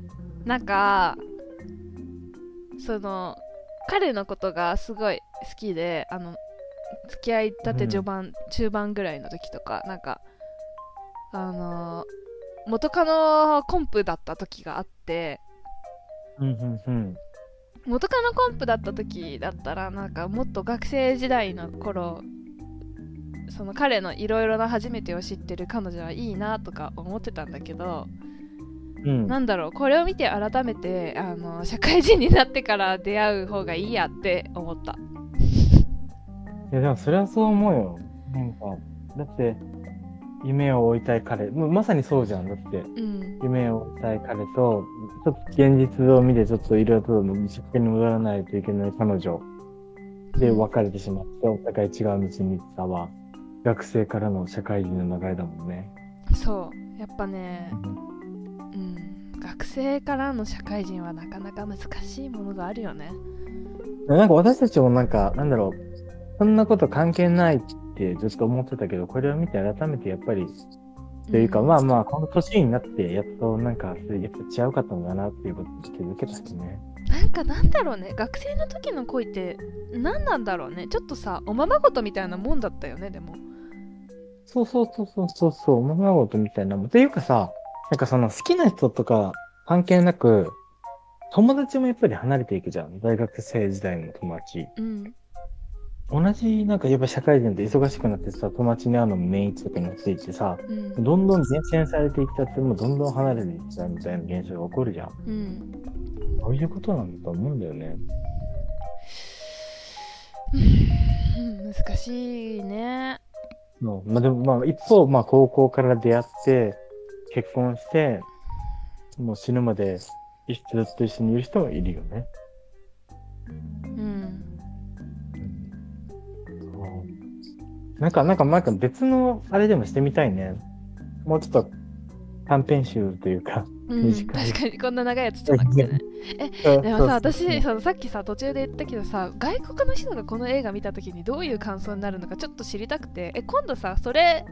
なんかその彼のことがすごい好きであの付き合いたて序盤、中盤ぐらいの時とかなんかあの元カノコンプだった時があってうん、うん、うん。元カノコンプだった時だったらなんかもっと学生時代の頃その彼のいろいろな初めてを知ってる彼女はいいなとか思ってたんだけど、うん。なんだろうこれを見て改めてあの社会人になってから出会う方がいいやって思ったいや、でもそれはそう思うよ。なんか、だって、夢を追いたい彼、もうまさにそうじゃん。だって、うん。夢を追いたい彼と、ちょっと現実を見て、ちょっといろいろと実験に戻らないといけない彼女で別れてしまって、お互い違う道に行ったは、学生からの社会人の流れだもんね。そう。やっぱね、うん、学生からの社会人はなかなか難しいものがあるよね。なんか私たちもなんか、なんだろう、そんなこと関係ないってずっと思ってたけど、これを見て改めてやっぱり、というか、んまあまあ、この年になって、やっとなんか、やっぱ違うかったのだなっていうことに気づけたしね。なんかなんだろうね学生の時の恋って何なんだろうねちょっとさおままごとみたいなもんだったよねでもそうそうそうそうそうそう、おままごとみたいなもん。っていうかさ、なんかその好きな人とか関係なく、友達もやっぱり離れていくじゃん。大学生時代の友達。うん同じ、なんかやっぱ社会人って忙しくなってさ、友達に会うのも年一とかになっていってさ、うんどんどん前線されていっちゃって、もうどんどん離れていっちゃうみたいな現象が起こるじゃん。うんそういうことなんだと思うんだよね。う *sighs* ん難しいねまあでもまあ一方、まあ高校から出会って、結婚して、もう死ぬまで一緒ずっと一緒にいる人もいるよね。うんなんか、なんか、なんか別のあれでもしてみたいね。もうちょっと短編集というか。うん、短い。確かにこんな長いやつじゃなくてね。でもさ私そのさっきさ途中で言ったけどさ外国の人がこの映画見た時にどういう感想になるのかちょっと知りたくて。え今度さそれ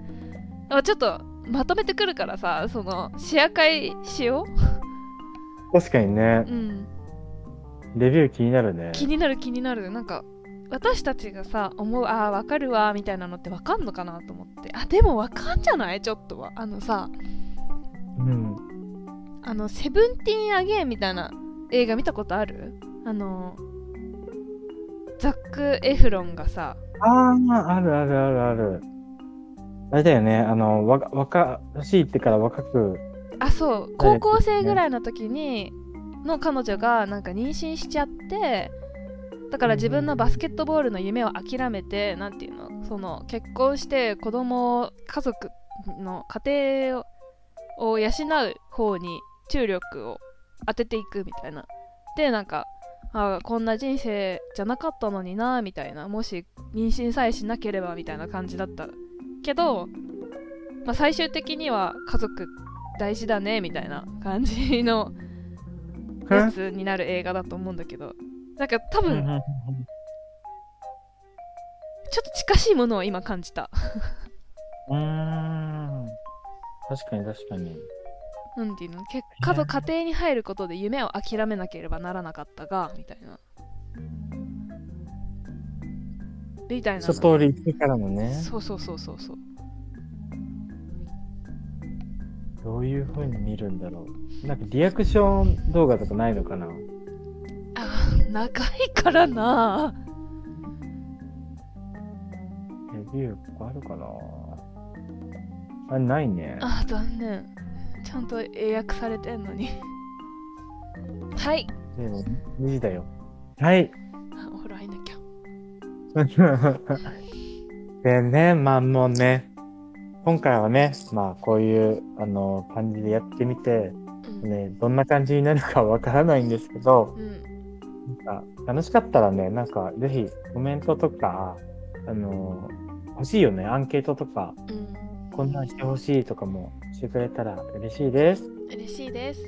あちょっとまとめてくるからさそのシェア会しよ確かにね。う、うん。レビュー気になるね。気になる気になる。なんか私たちがさ思うああわかるわみたいなのってわかんのかなと思って。あでもわかんじゃない？ちょっとは。あのさうん。あのセブンティーンアゲインみたいな映画見たことある？あのザック・エフロンがさああ、あるあるあるある。あれだよね、あの、わ若しいってから若く、あそう。高校生ぐらいの時にの彼女がなんか妊娠しちゃってだから自分のバスケットボールの夢を諦めてなんていうのその結婚して子供を家族の家庭をを養う方に注力を当てていくみたいなでなんかあこんな人生じゃなかったのになみたいなもし妊娠さえしなければみたいな感じだった。けど、まあ、最終的には家族大事だねみたいな感じのやつになる映画だと思うんだけどなんか多分ちょっと近しいものを今感じた。*laughs* うーん。確かに確かに。なんていうの？結家族家庭に入ることで夢を諦めなければならなかったがみたいな。みたいな一通り行ってからのね、そうそうそうそうそう。どういう風に見るんだろう。なんかリアクション動画とかないのかな？あー長いからな。レビューとかあるかな。あ、ないね。あー残念。ちゃんと英訳されてんのに。はい。でも、2時だよ。はい。あお風呂入んなきゃ。*laughs* でね、まあもうね、今回はね、まあこういう、あの、感じでやってみて、うん、ね、どんな感じになるかわからないんですけど、うん、なんか楽しかったらね、なんかぜひコメントとか、あの、欲しいよね、アンケートとか、うん、こんなんしてほしいとかもしてくれたら嬉しいです。嬉しいです。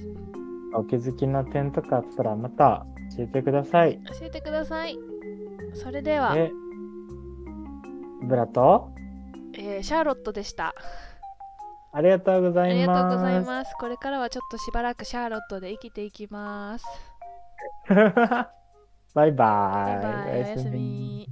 お気づきの点とかあったらまた教えてください。教えてください。それでは、で、ブラと、えーシャーロットでした。ありがとうござありいます。がとうございます。これからはちょっとしばらくシャーロットで生きていきますバイバイ。バイバイおやすみ。